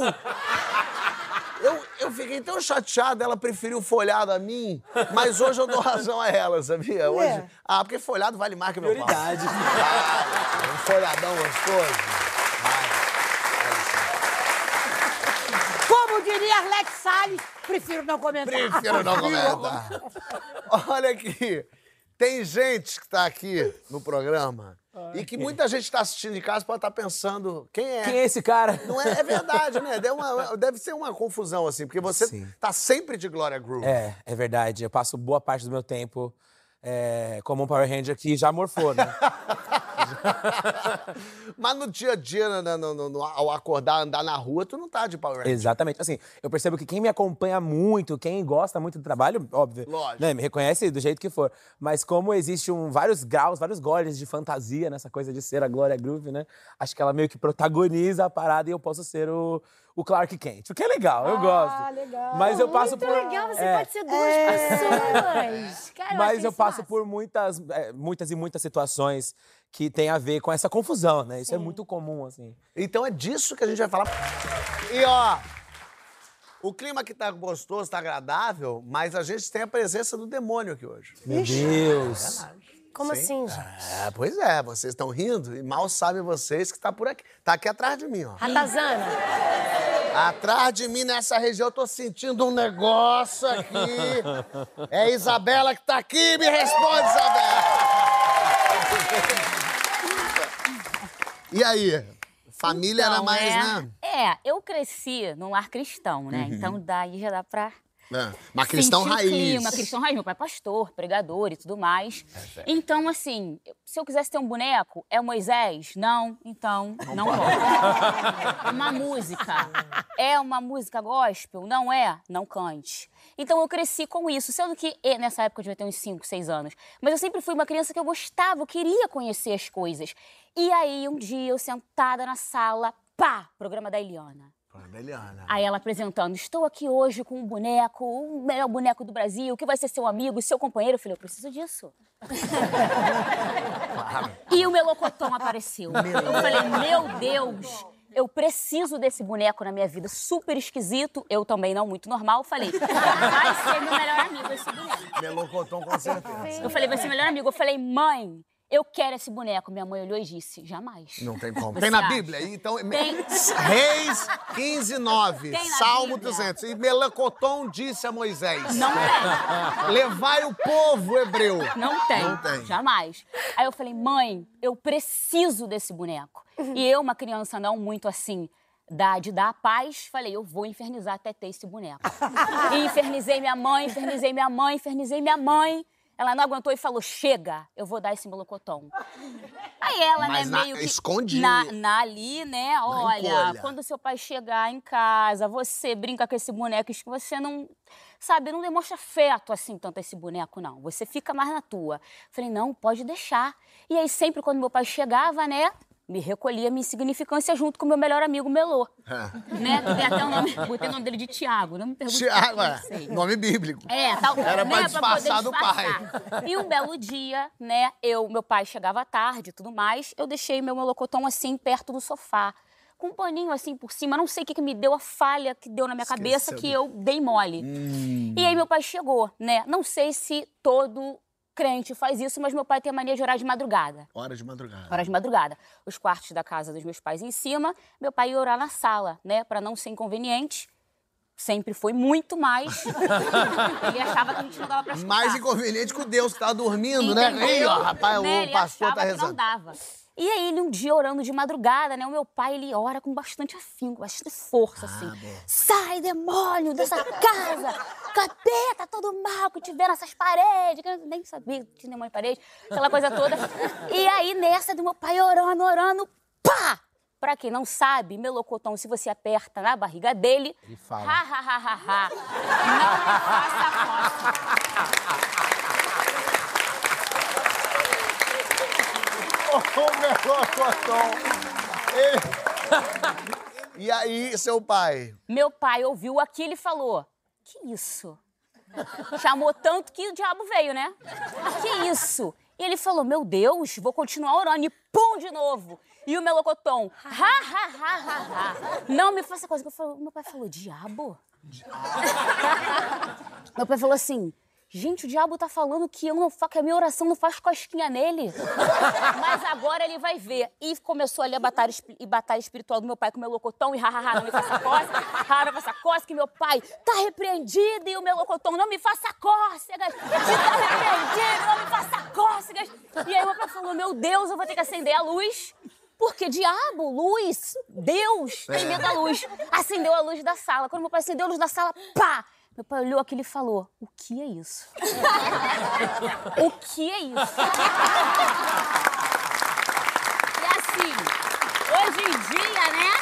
Eu, eu fiquei tão chateado, ela preferiu folhado a mim, mas hoje eu dou razão a ela, sabia? Hoje, ah, porque folhado vale mais que meu pau. Prioridade. Ah, [LAUGHS] um folhadão gostoso. Alex Salles, prefiro não comentar. Prefiro não comentar. Olha aqui, tem gente que tá aqui no programa e que muita gente está assistindo de casa pode estar pensando, quem é? Quem é esse cara? Não é, é verdade, né? Deve, uma- deve ser uma confusão, assim, porque você Sim. tá sempre de Glória Groove. É, é verdade. Eu passo boa parte do meu tempo é, como um Power Ranger que já morfou, né? [LAUGHS] [LAUGHS] Mas no dia a dia, no- no- no- no- ao acordar, andar na rua, tu não tá de Power Ranger. Exatamente. Assim, eu percebo que quem me acompanha muito, quem gosta muito do trabalho, óbvio, Lógico. né, me reconhece do jeito que for. Mas como existe um, vários graus, vários goles de fantasia nessa coisa de ser a Glória Groove, né? Acho que ela meio que protagoniza a parada e eu posso ser o, o Clark Kent. O que é legal, eu gosto. legal. Mas eu passo Muito por... legal, você é, pode ser duas pessoas. [LAUGHS] Cara, mas eu passo massa. por muitas, é, muitas e muitas situações que tem a ver com essa confusão, né? Isso é muito comum, assim. Então é disso que a gente vai falar. E ó, o clima aqui tá gostoso, tá agradável, mas a gente tem a presença do demônio aqui hoje. Meu Deus. Como assim, gente? É, pois é, vocês estão rindo e mal sabem vocês que tá por aqui. Tá aqui atrás de mim, ó. Ratazana. Atrás de mim, nessa região, eu tô sentindo um negócio aqui. É a Isabela que tá aqui, me responde, Isabela! E aí? Família era Então, mais, é, né? É, eu cresci num lar cristão, né? Então daí já dá pra. É, Mas cristão sentir raiz. Clima, cristão raiz. Meu pai é pastor, pregador e tudo mais. Então, assim, se eu quisesse ter um boneco, é o Moisés? Não, então não, pode. [LAUGHS] uma música. É uma música gospel? Não é? Não cante. Então eu cresci com isso, sendo que nessa época eu devia ter uns 5, 6 anos. Mas eu sempre fui uma criança que eu gostava, eu queria conhecer as coisas. E aí, um dia, eu sentada na sala, pá, programa da Eliana. Aí ela apresentando, estou aqui hoje com um boneco, o melhor boneco do Brasil, que vai ser seu amigo, seu companheiro. Eu falei, eu preciso disso. [LAUGHS] E o melocotão apareceu. Eu falei, meu Deus, eu preciso desse boneco na minha vida. Super esquisito, eu também não muito normal. Falei, vai ser meu melhor amigo esse boneco. Melocotão, com certeza. Eu falei, vai ser meu melhor amigo. Eu falei, mãe, eu quero esse boneco. Minha mãe olhou e disse, jamais. Não tem como. Você Tem na acha? Bíblia? Então, Tem. [LAUGHS] Reis 15, 9. Tem na Salmo Bíblia. 200. E Melacoton disse a Moisés: Não tem. Levai o povo hebreu. Não tem. Não tem. Jamais. Aí eu falei, mãe, eu preciso desse boneco. E eu, uma criança não muito assim, da, de dar paz, falei, eu vou infernizar até ter esse boneco. [LAUGHS] e infernizei minha mãe, infernizei minha mãe, infernizei minha mãe. Ela não aguentou e falou, chega, eu vou dar esse melocotão. [LAUGHS] Aí ela, Mas né, na- meio que... esconde. Na, na ali, né, olha, encolha. quando seu pai chegar em casa, você brinca com esse boneco, que você não, sabe, não demonstra afeto assim tanto a esse boneco, não. Você fica mais na tua. Falei, não, pode deixar. E aí sempre quando meu pai chegava, né, me recolhia minha insignificância junto com meu melhor amigo Melô. É. Né, que tem até o nome, botei o nome dele de Tiago, não me pergunte. Tiago, é. Nome bíblico. É, tal, Era pra né, disfarçar poder do disfarçar. E um belo dia, né, eu, meu pai chegava tarde e tudo mais, eu deixei meu melocotão assim perto do sofá, com um paninho assim por cima, não sei o que, que me deu a falha que deu na minha cabeça Esqueceu que de- eu dei mole. E aí meu pai chegou, né? Não sei se todo crente faz isso, mas meu pai tem a mania de orar de madrugada. Hora de madrugada. Horas de madrugada. Os quartos da casa dos meus pais em cima, meu pai ia orar na sala, né? Pra não ser inconveniente. Sempre foi muito mais. [LAUGHS] Ele achava que a gente não dava pra escutar. Mais inconveniente que o Deus que tava dormindo, né? Entendeu? Aí, ó, rapaz, Né? o Ele pastor achava tá que não rezando. dava. E aí, ele um dia orando de madrugada, né? O meu pai, ele ora com bastante afinco, bastante força, assim. Ah, Sai, demônio, dessa casa! Capeta, todo mal que tiver nessas paredes! Que eu nem sabia que tinha demônio em parede, aquela coisa toda. E aí, nessa do meu pai orando, orando, pá! Pra quem não sabe, melocotão, se você aperta na barriga dele... Ele fala. Ha, ha, ha, ha, ha. Não me faça cócega. O melocotão. Ele- E aí, seu pai? Meu pai ouviu aquilo e falou: Que isso? Chamou tanto que o diabo veio, né? Que isso? E ele falou: Meu Deus, vou continuar orando. E pum, de novo. E o melocotão: Ha, ha, ha, ha, ha. Não me faça coisa. Eu falei, meu pai falou: Diabo? meu pai falou assim. Gente, o diabo tá falando que eu não fa que a minha oração não faz cosquinha nele. [LAUGHS] Mas agora ele vai ver. E começou ali a batalha, e batalha espiritual do meu pai com o melocotão e hahaha, não me faça cócega, haha, não me faça cócega, que meu pai tá repreendido e o melocotão, não me faça cócegas, tá repreendido, não me faça cócegas. E aí o meu pai falou, meu Deus, eu vou ter que acender a luz. Porque diabo, luz, Deus, tem medo da luz. Acendeu a luz da sala. Quando meu pai acendeu a luz da sala, pá! Meu pai olhou aquilo e falou: O que é isso? [LAUGHS] o que é isso? E assim, hoje em dia, né?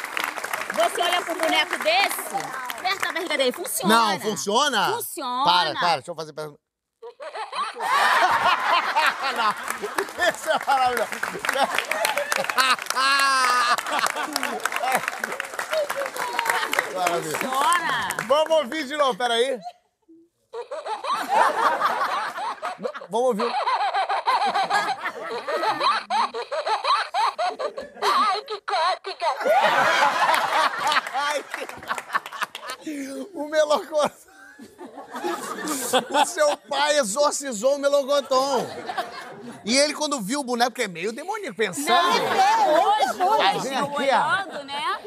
Você olha pro boneco desse, aperta a barriga dele, funciona. Não, funciona? Funciona. Para, para, deixa eu fazer pergunta. [LAUGHS] Não, esse é maravilhoso. [LAUGHS] Maravilha. Funciona. Vamos ouvir de novo, peraí. Vamos ouvir. Ai, que... O melocotão. O seu pai exorcizou o melocotão. E ele, quando viu o boneco, que é meio demoníaco, pensando. Hoje, Vai, hoje, vem eu aqui, ó. olhando, né?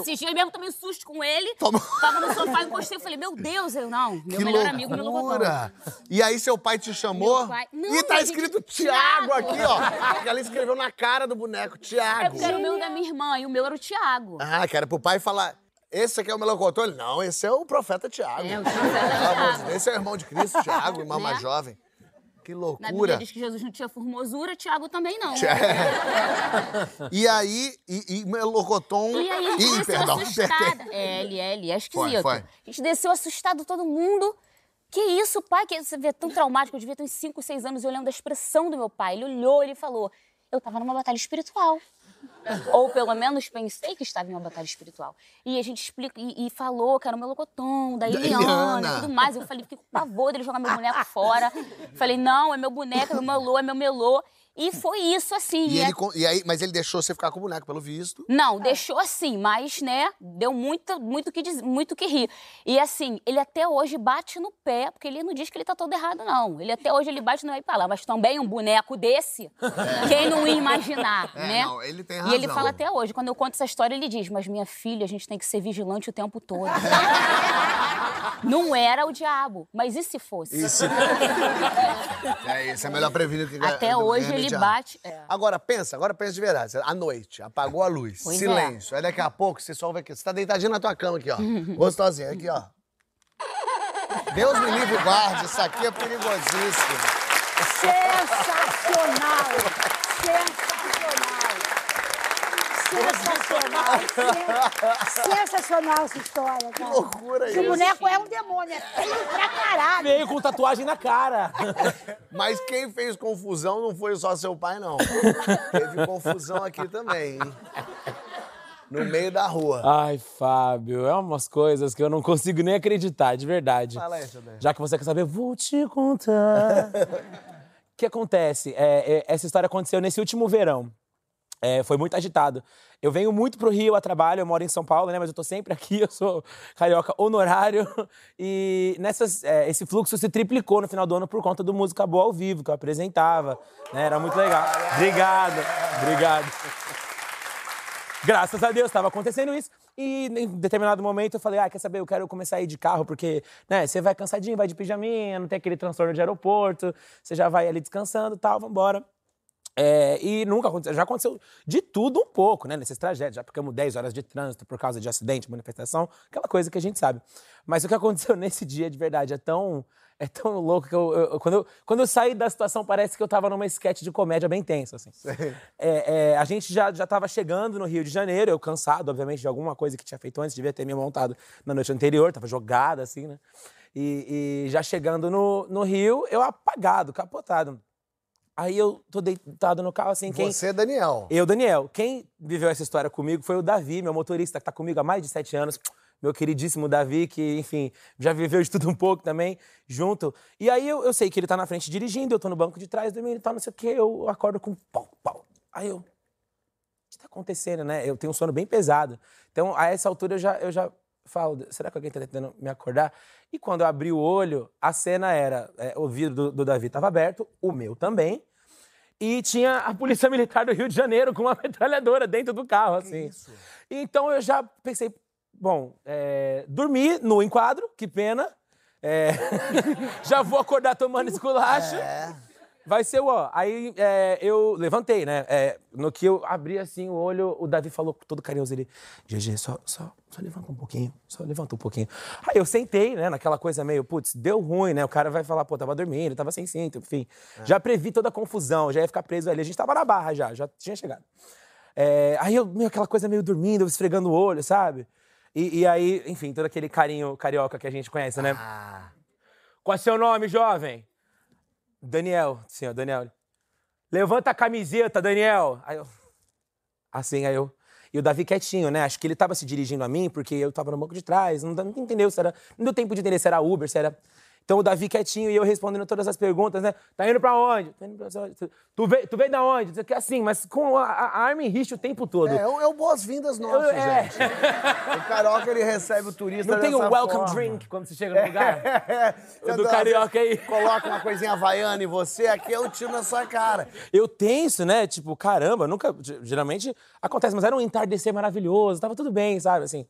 Esses dias mesmo tomei um susto com ele. Toma- Tava no sofá, encostei e falei, meu Deus, eu não. Meu que melhor amigo me loucura! E aí seu pai te chamou? Meu pai- Não, e tá a gente- escrito Tiago aqui, ó. Ela escreveu na cara do boneco, É Tiago. porque era o meu da minha irmã e o meu era o Thiago. Ah, que era pro pai falar, esse aqui é o melocotão? Ele, não, esse é o profeta Tiago. É, o profeta. Deus, Esse é o irmão de Cristo, Tiago, irmão [LAUGHS] mais Né? jovem. Que Na loucura. Bíblia diz que Jesus não tinha formosura, Thiago também não. [LAUGHS] E aí, e, e melocotão... E aí a gente Ih, desceu perdão, assustada. [LAUGHS] É, ele é, ele é esquisito. Foi, foi. A gente desceu assustado, todo mundo. Que isso, pai? Que você vê tão traumático. Eu devia ter uns 5, 6 anos e olhando a expressão do meu pai. Ele olhou, ele falou: Eu tava numa batalha espiritual. Ou pelo menos pensei que estava em uma batalha espiritual. E a gente explica, e, e falou que era o melocotão, da Eliana Eliana. e tudo mais. Eu falei, fiquei com pavor dele jogar meu boneco fora. Falei, não, é meu boneco, é meu melô, é meu melô. E foi isso assim. E é- ele, con- e aí, mas ele deixou você ficar com o boneco, pelo visto. não, deixou assim, mas, né, deu muito, muito que diz, muito que rir. E assim, ele até hoje bate no pé, porque ele não diz que ele tá todo errado, não. Ele até hoje ele bate no pé e fala, mas também um boneco desse, [LAUGHS] quem não ia imaginar, É, né? não, ele tem E ele razão. fala até hoje, quando eu conto essa história, ele diz, mas minha filha, a gente tem que ser vigilante o tempo todo. [LAUGHS] não era o diabo, mas e se fosse? Isso. é isso, é melhor prevenir que Até que hoje ele remediar. bate. é. Agora, pensa, agora pensa de verdade. À noite, apagou a luz, Pois é. silêncio. Aí daqui a pouco você só ouve aqui. Você tá deitadinho na tua cama aqui, ó. Gostosinha, aqui, ó. Deus me livre e guarde, isso aqui é perigosíssimo. Sensacional! Sensacional! Sensacional! Sen- Sensacional essa história, cara. Que loucura Esse isso. boneco é um demônio, é feio pra caralho. Veio com tatuagem na cara. [LAUGHS] Mas quem fez confusão não foi só seu pai, não. Teve confusão aqui também, hein? No meio da rua. Ai, Fábio, é umas coisas que eu não consigo nem acreditar, de verdade. Fala aí, seu bem. Já que você quer saber, vou te contar. [LAUGHS] O que acontece? É, é, essa história aconteceu nesse último verão. É, foi muito agitado. Eu venho muito pro Rio a trabalho, eu moro em São Paulo, né? Mas eu tô sempre aqui, [LAUGHS] eu sou carioca honorário. E nessas, é, esse fluxo se triplicou no final do ano por conta do Música Boa ao vivo, que eu apresentava. né? Era muito legal. Obrigado, obrigado. Graças a Deus, estava acontecendo isso. E em determinado momento eu falei, ah, quer saber, eu quero começar a ir de carro, porque, né, você vai cansadinho, vai de pijaminha, não tem aquele transtorno de aeroporto, você já vai ali descansando e tal, vambora. É, e nunca aconteceu, já aconteceu de tudo um pouco, né, nesses trajetos. Já ficamos 10 horas de trânsito por causa de acidente, manifestação, aquela coisa que a gente sabe. Mas o que aconteceu [LAUGHS] nesse dia, de verdade, é tão, é tão louco que eu, eu- quando, eu, quando eu saí da situação, parece que eu tava numa sketch de comédia bem tensa, assim. É, é, a gente já, já tava chegando no Rio de Janeiro, eu cansado, obviamente, de alguma coisa que tinha feito antes, devia ter me montado na noite anterior, tava jogada, assim, né? E, e já chegando no, no Rio, eu apagado, capotado. Aí eu tô deitado no carro, assim, quem... Você, Daniel. Eu, Daniel. Quem viveu essa história comigo foi o Davi, meu motorista, que tá comigo há mais de sete anos. Meu queridíssimo Davi, que, enfim, já viveu de tudo um pouco também, junto. E aí eu, eu sei que ele tá na frente dirigindo, eu tô no banco de trás dormindo e tal, não sei o quê. Eu acordo com pau, pau. Aí eu. O que tá acontecendo, né? Eu tenho um sono bem pesado. Então, a essa altura, eu já, eu já falo, será que alguém tá tentando me acordar? E quando eu abri o olho, a cena era: é, o vidro do, do Davi tava aberto, o meu também. E tinha a Polícia Militar do Rio de Janeiro com uma [LAUGHS] metralhadora dentro do carro, assim. Então eu já pensei, bom, é, dormi no enquadro, que pena. É, [LAUGHS] já vou acordar tomando esculacho. Vai ser o ó. Aí é, eu levantei, né? É, no que eu abri assim o olho, o Davi falou com todo carinhoso ele, GG, só, só, só levanta um pouquinho, só levanta um pouquinho. Aí eu sentei, né? Naquela coisa meio, putz, deu ruim, né? O cara vai falar, pô, tava dormindo, tava sem cinto, enfim. Já previ toda a confusão, já ia ficar preso ali. A gente tava na barra já, já tinha chegado. É, aí eu, meio aquela coisa meio dormindo, eu esfregando o olho, sabe? E, e aí, enfim, todo aquele carinho carioca que a gente conhece, né? Qual é seu nome, jovem? Daniel, senhor, Daniel. Levanta a camiseta, Daniel. Aí eu, assim, aí eu. E o Davi quietinho, né? Acho que ele tava se dirigindo a mim, porque eu tava no banco de trás. Não, não entendeu se era. Não deu tempo de entender se era Uber, se era. Então o Davi quietinho e eu respondendo todas as perguntas, né? Tá indo pra onde? Tá indo pra onde? Tu, veio, tu veio da onde? Aqui, Assim, mas com a, a arma em o tempo todo. É, o- é o boas-vindas nosso, é. gente. O carioca, ele recebe o turista Não tem o welcome forma. drink quando você chega no lugar? [LAUGHS] Você O do dá- carioca aí. Coloca uma coisinha havaiana em você, aqui é o tiro na sua cara. Eu tenso, né? Tipo, caramba, nunca. ge- Geralmente Acontece, mas era um entardecer maravilhoso, tava tudo bem, sabe, assim.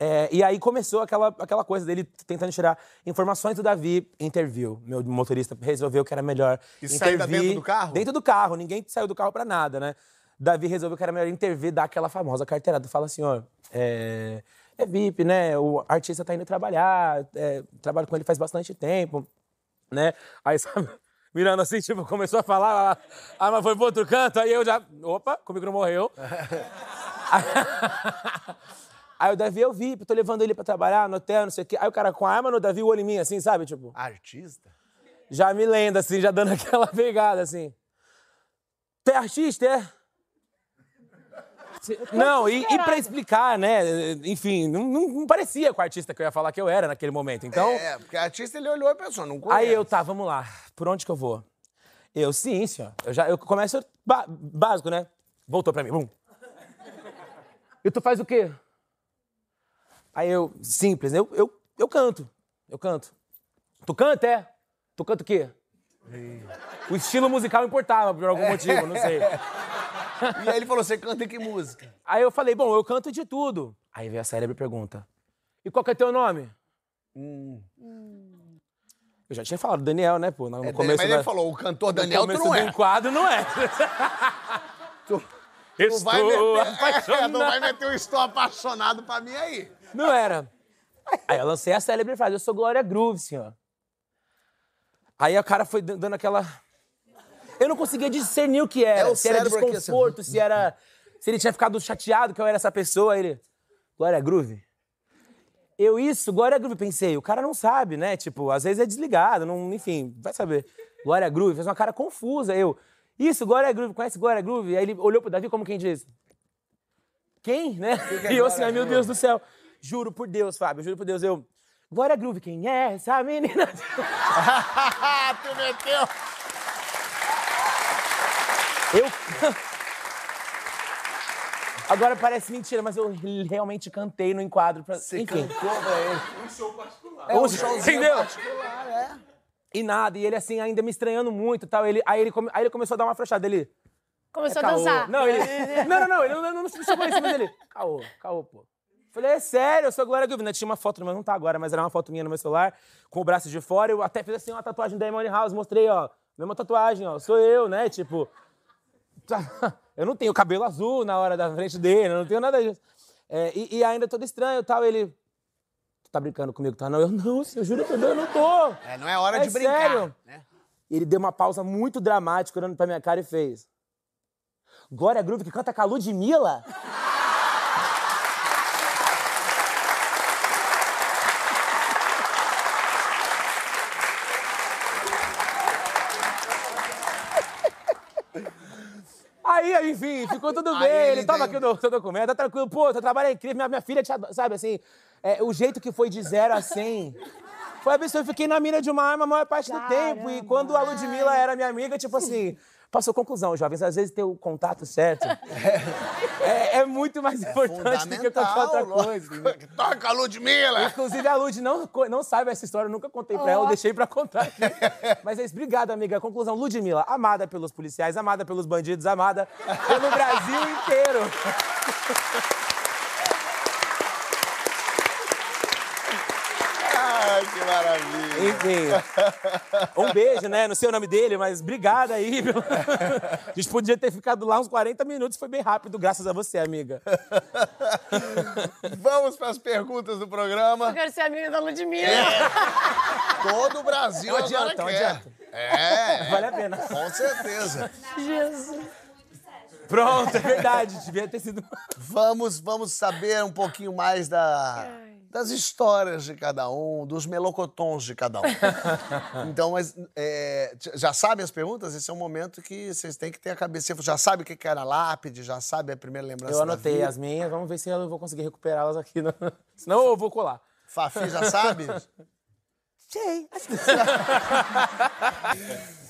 É, e aí começou aquela, aquela coisa dele tentando tirar informações do Davi, interview. Meu motorista resolveu que era melhor E saiu dentro do carro? Dentro do carro, ninguém saiu do carro pra nada, né? Davi resolveu que era melhor intervir, dar aquela famosa carteirada. Fala assim, ó, é, é VIP, né? O artista tá indo trabalhar, é, trabalho com ele faz bastante tempo, né? Aí, [LAUGHS] sabe, mirando assim, tipo, começou a falar, ah, mas foi pro outro canto, aí eu já, opa, comigo não morreu. [LAUGHS] Aí o Davi, eu vi, tô levando ele pra trabalhar no hotel, não sei o quê. Aí o cara com a arma no Davi, o olho em mim, assim, sabe? Tipo, Artista? já me lendo, assim, já dando [LAUGHS] aquela pegada, assim. Tu é artista, é? Não, e, e pra explicar, né? Enfim, não, não- não parecia com o artista que eu ia falar que eu era naquele momento. Então, É, porque artista ele olhou e pensou, não conhece. aí eu, tá, vamos lá. Por onde que eu vou? Eu, sim, senhor. Eu já eu começo básico, né? Voltou pra mim, bum. E tu faz o quê? Aí eu, simples, eu, eu, eu canto. Eu canto. Tu canta, é? Tu canta o quê? O estilo musical importava por algum motivo, não sei. [LAUGHS] E aí ele falou, você canta em que música? Aí eu falei, bom, eu canto de tudo. Aí veio a célebre pergunta. E qual que é teu nome? Eu já tinha falado Daniel, né, pô? No É, começo mas da- ele falou, o cantor no Daniel, tu começo não é. um quadro não é. [LAUGHS] Tu, Estou [LAUGHS] tu vai meter, é, não vai meter o estou apaixonado pra mim aí. Não era. Aí eu lancei a célebre frase, eu sou Glória Groove, senhor. Aí o cara foi dan- dando aquela... Eu não conseguia discernir o que era. É o se era assim. desconforto, se era... Se ele tinha ficado chateado que eu era essa pessoa. Ele... Glória Groove? Eu isso, Glória Groove, pensei. O cara não sabe, né? Tipo, às vezes é desligado, não, enfim, vai saber. Glória Groove, fez uma cara confusa. Eu... Isso, Glória Groove, conhece Glória Groove? Aí ele olhou pro Davi como quem diz... Quem, né? que é e eu assim, ai meu? Deus do céu. Juro por Deus, Fábio, juro por Deus, eu. Glória Groove, quem é essa menina? tu meteu. Eu. Agora parece mentira, mas eu realmente cantei no enquadro. Pra... Você Enfim. cantou pra ele. É um showzinho Entendeu? particular, é. E nada, e ele assim, ainda me estranhando muito e tal. Ele, aí, ele come- aí ele começou a dar uma afrouxada. Ele. Começou é a caô. dançar. Não, ele. Não, não, não, ele não, não, não chegou isso, mas ele. Caô, caô, pô. Falei, é sério, eu sou a Glória Groove. Né, Tinha uma foto, mas não tá agora, mas era uma foto minha no meu celular, com o braço de fora. Eu até fiz assim uma tatuagem da Emily House, mostrei, ó. Mesma tatuagem, ó. Sou eu, né? Tipo. [LAUGHS] Eu não tenho cabelo azul na hora da frente dele, eu não tenho nada disso. É, e, e ainda todo estranho tal. Ele. Tu tá brincando comigo, tá? Não, eu não, eu juro que eu não tô. É, não é hora É de brincar. sério? né? Ele deu uma pausa muito dramática, olhando pra minha cara e fez. Glória Groove que canta com a Ludmilla? Aí, enfim, ficou tudo Aí bem. ele Ele tava aqui no seu documento, tá tranquilo. Pô, teu trabalho é incrível, minha, minha filha te adora. Sabe assim, é, o jeito que foi de 0 a 100 foi absurdo. Eu fiquei na mira de uma arma a maior parte do tempo. E quando a Ludmilla era minha amiga, tipo assim, passou conclusão, jovens. Às vezes ter o contato certo [LAUGHS] é, é muito mais importante do que qualquer outra coisa. lógico. [LAUGHS] Toca a Ludmilla! Inclusive, a Lud não, não sabe essa história, eu nunca contei pra ela, eu deixei pra contar aqui. [LAUGHS] Mas é isso, obrigado, amiga. Conclusão, Ludmilla, amada pelos policiais, amada pelos bandidos, amada pelo Brasil inteiro. Ai, que maravilha. Enfim, um beijo, né? Não sei o nome dele, mas obrigado aí. pelo- A gente podia ter ficado lá uns 40 minutos, foi bem rápido, graças a você, amiga. Vamos para as perguntas do programa. Eu quero ser amiga da Ludmilla. Todo o Brasil Não adianta, agora não quer. adianta. É, Vale a pena. com certeza. Jesus. Pronto, é verdade, devia ter sido. Vamos, vamos saber um pouquinho mais da, das histórias de cada um, dos melocotons de cada um. [LAUGHS] Então, mas é, já sabem as perguntas? Esse é um momento que vocês têm que ter a cabeça. Já sabe o que era lápide, já sabe a primeira lembrança Eu anotei as minhas, vamos ver se eu vou conseguir recuperá-las aqui. no- [LAUGHS] Senão eu vou colar. Fafi já sabe? [LAUGHS] Sei.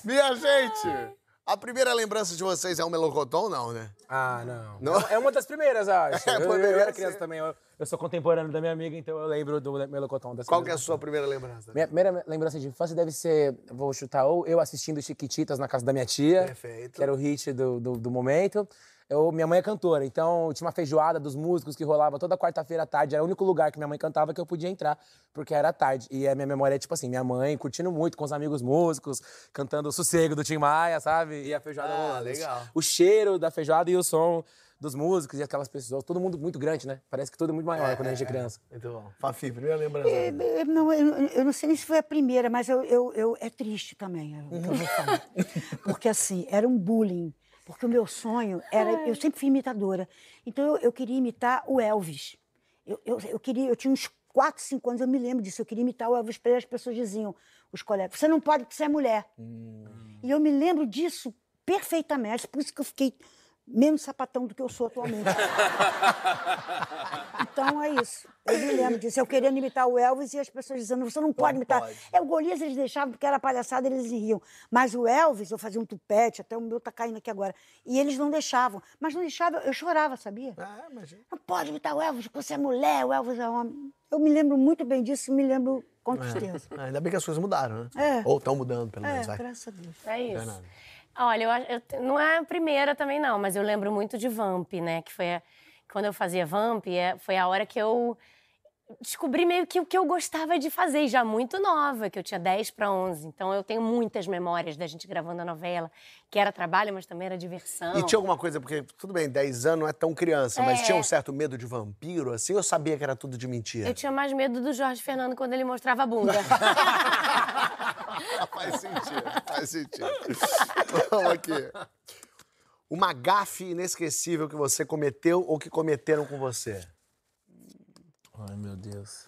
Minha gente, a primeira lembrança de vocês é um melocotom, não, né? Ah, não. Não? É uma das primeiras, acho. [LAUGHS] É, eu, eu era ser. criança também. Eu, eu sou contemporâneo da minha amiga, então eu lembro do Melocotão. dessa Qual que é a sua primeira lembrança? Minha primeira lembrança de infância deve ser, vou chutar, ou eu assistindo Chiquititas na casa da minha tia, Perfeito. que era o hit do, do, do momento. Eu, minha mãe é cantora, então tinha uma feijoada dos músicos que rolava toda quarta-feira à tarde. Era o único lugar que minha mãe cantava que eu podia entrar, porque era tarde. E a minha memória é tipo assim: minha mãe curtindo muito com os amigos músicos, cantando o sossego do Tim Maia, sabe? E a feijoada Ah, rolando. legal. O cheiro da feijoada e o som dos músicos e aquelas pessoas. Todo mundo muito grande, né? Parece que tudo é muito maior quando a gente é criança. Muito bom. Fafi, primeira lembrança. É, é, Não, eu, eu não sei nem se foi a primeira, mas eu, eu, eu- é triste também é o que eu vou falar. [LAUGHS] Porque assim, era um bullying. Porque o meu sonho era. Eu sempre fui imitadora. Então eu, eu queria imitar o Elvis. Eu, eu, eu queria, eu tinha uns 4, 5 anos, eu me lembro disso. Eu queria imitar o Elvis Presley, as pessoas diziam, os colegas, você não pode porque você é mulher. E eu me lembro disso perfeitamente, por isso que eu fiquei menos sapatão do que eu sou atualmente. [LAUGHS] Então é isso. Eu me lembro disso. Eu querendo imitar o Elvis e as pessoas dizendo, você não pode imitar. pode. É, o Golias eles deixavam porque era palhaçada, eles riam. Mas o Elvis, eu fazia um tupete, até o meu tá caindo aqui agora. E eles não deixavam. Mas não deixavam, eu chorava, sabia? Ah, imagina. Não pode imitar o Elvis, porque você é mulher, o Elvis é homem. Eu me lembro muito bem disso e me lembro com tristeza. Ah, ainda bem que as coisas mudaram, né? É. Ou estão mudando, pelo É, menos, vai. graças a Deus. É isso. Olha, eu, eu não é a primeira também não, mas eu lembro muito de Vamp, né? Que foi a- quando eu fazia Vamp, é- foi a hora que eu descobri meio que o que eu gostava de fazer, já muito nova, que eu tinha 10 para 11. Então eu tenho muitas memórias da gente gravando a novela, que era trabalho, mas também era diversão. E tinha alguma coisa, porque tudo bem, 10 anos não é tão criança, mas É. tinha um certo medo de vampiro, assim, eu sabia que era tudo de mentira. Eu tinha mais medo do Jorge Fernando quando ele mostrava a bunda. [LAUGHS] [LAUGHS] faz sentido, faz sentido. Vamos aqui. Uma gafe inesquecível que você cometeu ou que cometeram com você? Ai, meu Deus.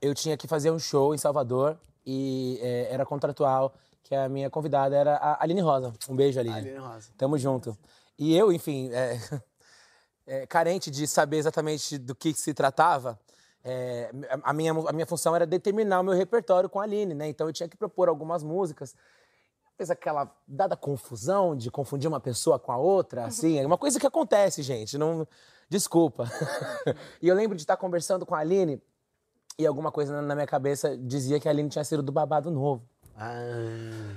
Eu tinha que fazer um show em Salvador e é, era contratual, que a minha convidada era a Aline Rosa. Um beijo, Aline. Aline Rosa. Tamo junto. E eu, enfim, é, [LAUGHS] é, carente de saber exatamente do que se tratava, é, a, minha, a minha função era determinar o meu repertório com a Aline, né? Então eu tinha que propor algumas músicas. Fez aquela dada confusão de confundir uma pessoa com a outra, assim, é uma coisa que acontece, gente. Não, desculpa. [LAUGHS] e eu lembro de estar conversando com a Aline e alguma coisa na- na minha cabeça dizia que a Aline tinha sido do babado novo. Ah.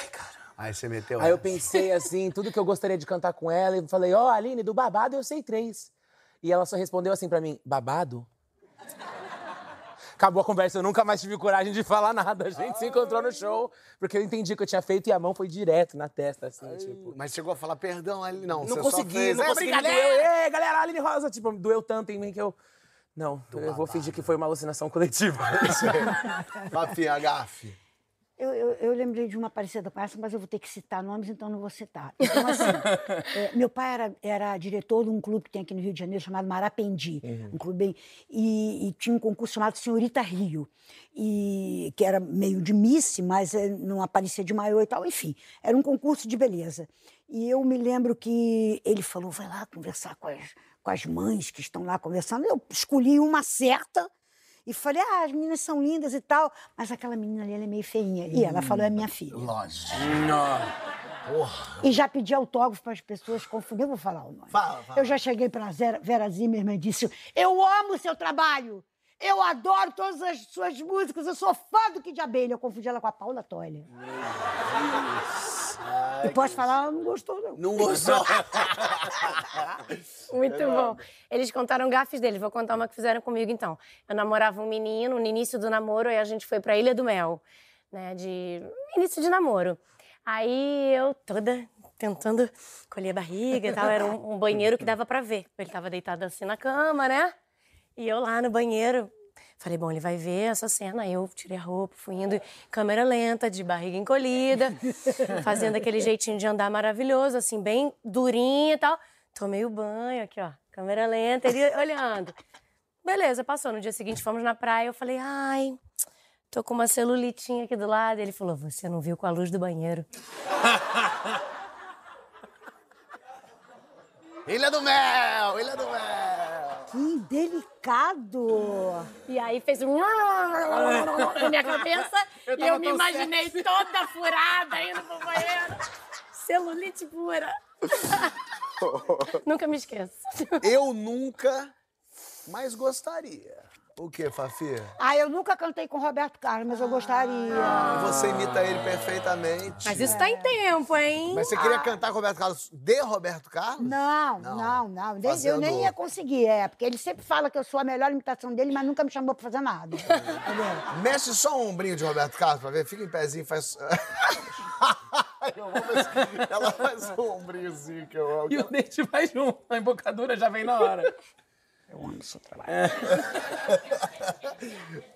Ai, caramba. Aí você meteu Aí eu pensei assim, tudo que eu gostaria de cantar com ela, e falei, ó, Aline, do babado eu sei três. E ela só respondeu assim pra mim, babado? Acabou a conversa, eu nunca mais tive coragem de falar nada. A gente se encontrou no show, porque eu entendi o que eu tinha feito e a mão foi direto na testa, assim, tipo. Mas chegou a falar perdão ali, não. Não consegui, fez, não "É, consegui. brincadeira!" Doeu, Ei, galera, Aline Rosa, tipo, doeu tanto em mim que eu. Não, eu vou fingir que foi uma alucinação coletiva. Fafi, a gafe. Eu, eu, eu lembrei de uma parecida com essa, mas eu vou ter que citar nomes, então não vou citar. Então, assim, [LAUGHS] é, meu pai era, era diretor de um clube que tem aqui no Rio de Janeiro chamado Marapendi, um clube bem, e, e tinha um concurso chamado Senhorita Rio, e, que era meio de Miss, mas eh, não aparecia de maiô e tal, enfim, era um concurso de beleza. E eu me lembro que ele falou, vai lá conversar com as, com as mães que estão lá conversando. Eu escolhi uma certa, e falei, ah, as meninas são lindas e tal, mas aquela menina ali ela é meio feinha. E ela falou, é minha filha. Lógico. E já pedi autógrafo para as pessoas confundir. Eu vou falar o nome. Fala, fala. Eu já cheguei para a Vera Zimmermann e disse: Eu amo o seu trabalho. Eu adoro todas as suas músicas. Eu sou fã do Kid Abelha. Eu confundi ela com a Paula Toller. E posso falar, ela não gostou, não. Não gostou? [LAUGHS] Muito bom. Eles contaram gafes deles. Vou contar uma que fizeram comigo, então. Eu namorava um menino, no início do namoro, aí a gente foi pra Ilha do Mel, né? De início de namoro. Aí eu toda tentando colher a barriga e tal. Era um, um banheiro que dava pra ver. Ele tava deitado assim na cama, né? E eu lá no banheiro. Falei, bom, ele vai ver essa cena. Aí eu tirei a roupa, fui indo câmera lenta, de barriga encolhida, [LAUGHS] fazendo aquele jeitinho de andar maravilhoso, assim, bem durinho e tal. Tomei o banho aqui, ó, câmera lenta, ele olhando. Beleza, passou. No dia seguinte fomos na praia. Eu falei, ai, tô com uma celulitinha aqui do lado. Ele falou, você não viu com a luz do banheiro. [LAUGHS] Ilha do Mel! Ilha do Mel! Que delicado! E aí fez um [LAUGHS] na minha cabeça e eu me imaginei toda furada indo pro banheiro. [LAUGHS] Celulite pura. [LAUGHS] Nunca me esqueço. Eu nunca, mas gostaria. O que, Fafi? Ah, eu nunca cantei com o Roberto Carlos, mas eu gostaria. Você imita ele perfeitamente. Mas isso tá em tempo, hein? Mas você queria cantar com Roberto Carlos de Roberto Carlos? Não, Não. não, não. Nem- Fazendo- Eu nem ia conseguir, é. Porque ele sempre fala que eu sou a melhor imitação dele, mas nunca me chamou pra fazer nada. [LAUGHS] Entendeu? Mexe só um ombrinho de Roberto Carlos pra ver. Fica em pezinho, faz. [LAUGHS] ela faz um ombrinhozinho que eu amo. E o dente vai junto, a embocadura já vem na hora. [LAUGHS] Eu amo o seu trabalho. [LAUGHS]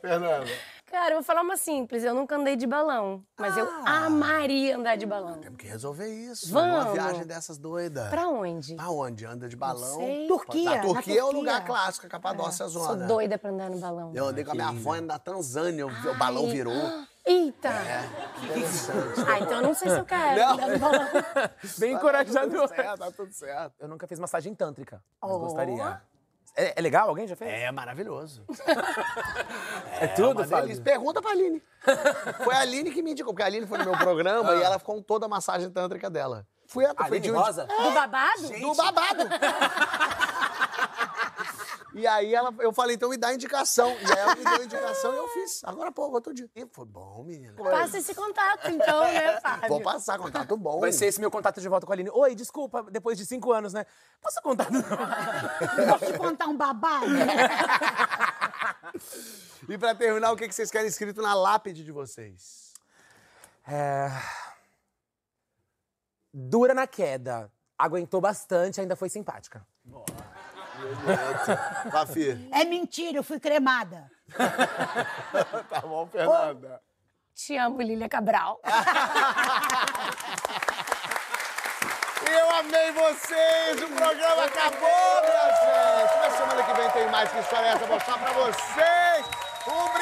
Fernanda. Cara, eu vou falar uma simples. Eu nunca andei de balão. Mas eu amaria andar de balão. Temos que resolver isso. Vamos. Uma viagem dessas doidas. Pra onde? Pra onde? Anda de balão? sei. Turquia. A na Turquia é o Turquia. lugar clássico, a Capadócia é a Sou zona. doida pra andar no balão. Eu andei com a minha avó indo da Tanzânia, o o balão virou. Eita! Interessante. Ah, então eu não sei se eu quero Não. andar no balão. [LAUGHS] Bem Tá tudo encorajador. certo, tá tudo certo. Eu nunca fiz massagem tântrica, mas Oh. gostaria. É, é legal? Alguém já fez? É maravilhoso. [LAUGHS] É, tudo, Uma Fábio? Pergunta pra Aline. Foi a Aline que me indicou, porque a Aline foi no meu programa e ela ficou com toda a massagem tântrica dela. Fui a Aline de um- Rosa? Do babado? Do babado. [LAUGHS] E aí ela, eu falei, então me dá indicação. E aí ela me deu a indicação e eu fiz. Agora pouco, outro dia. E foi bom, menina. Passa esse contato, então, né, [LAUGHS] Fábio? Vou passar contato bom. Vai ser esse meu contato de volta com a Aline. Oi, desculpa, depois de cinco anos, né? Posso contar? Posso te contar um babado? E pra terminar, o que que vocês querem escrito na lápide de vocês? É... Dura na queda. Aguentou bastante, ainda foi simpática. Fafi. É mentira, eu fui cremada. [LAUGHS] Tá bom, Fernanda. Te amo, Lília Cabral. [LAUGHS] Eu amei vocês! O programa acabou, minha gente! Na semana que vem tem mais que história essa mostrar pra vocês! Um!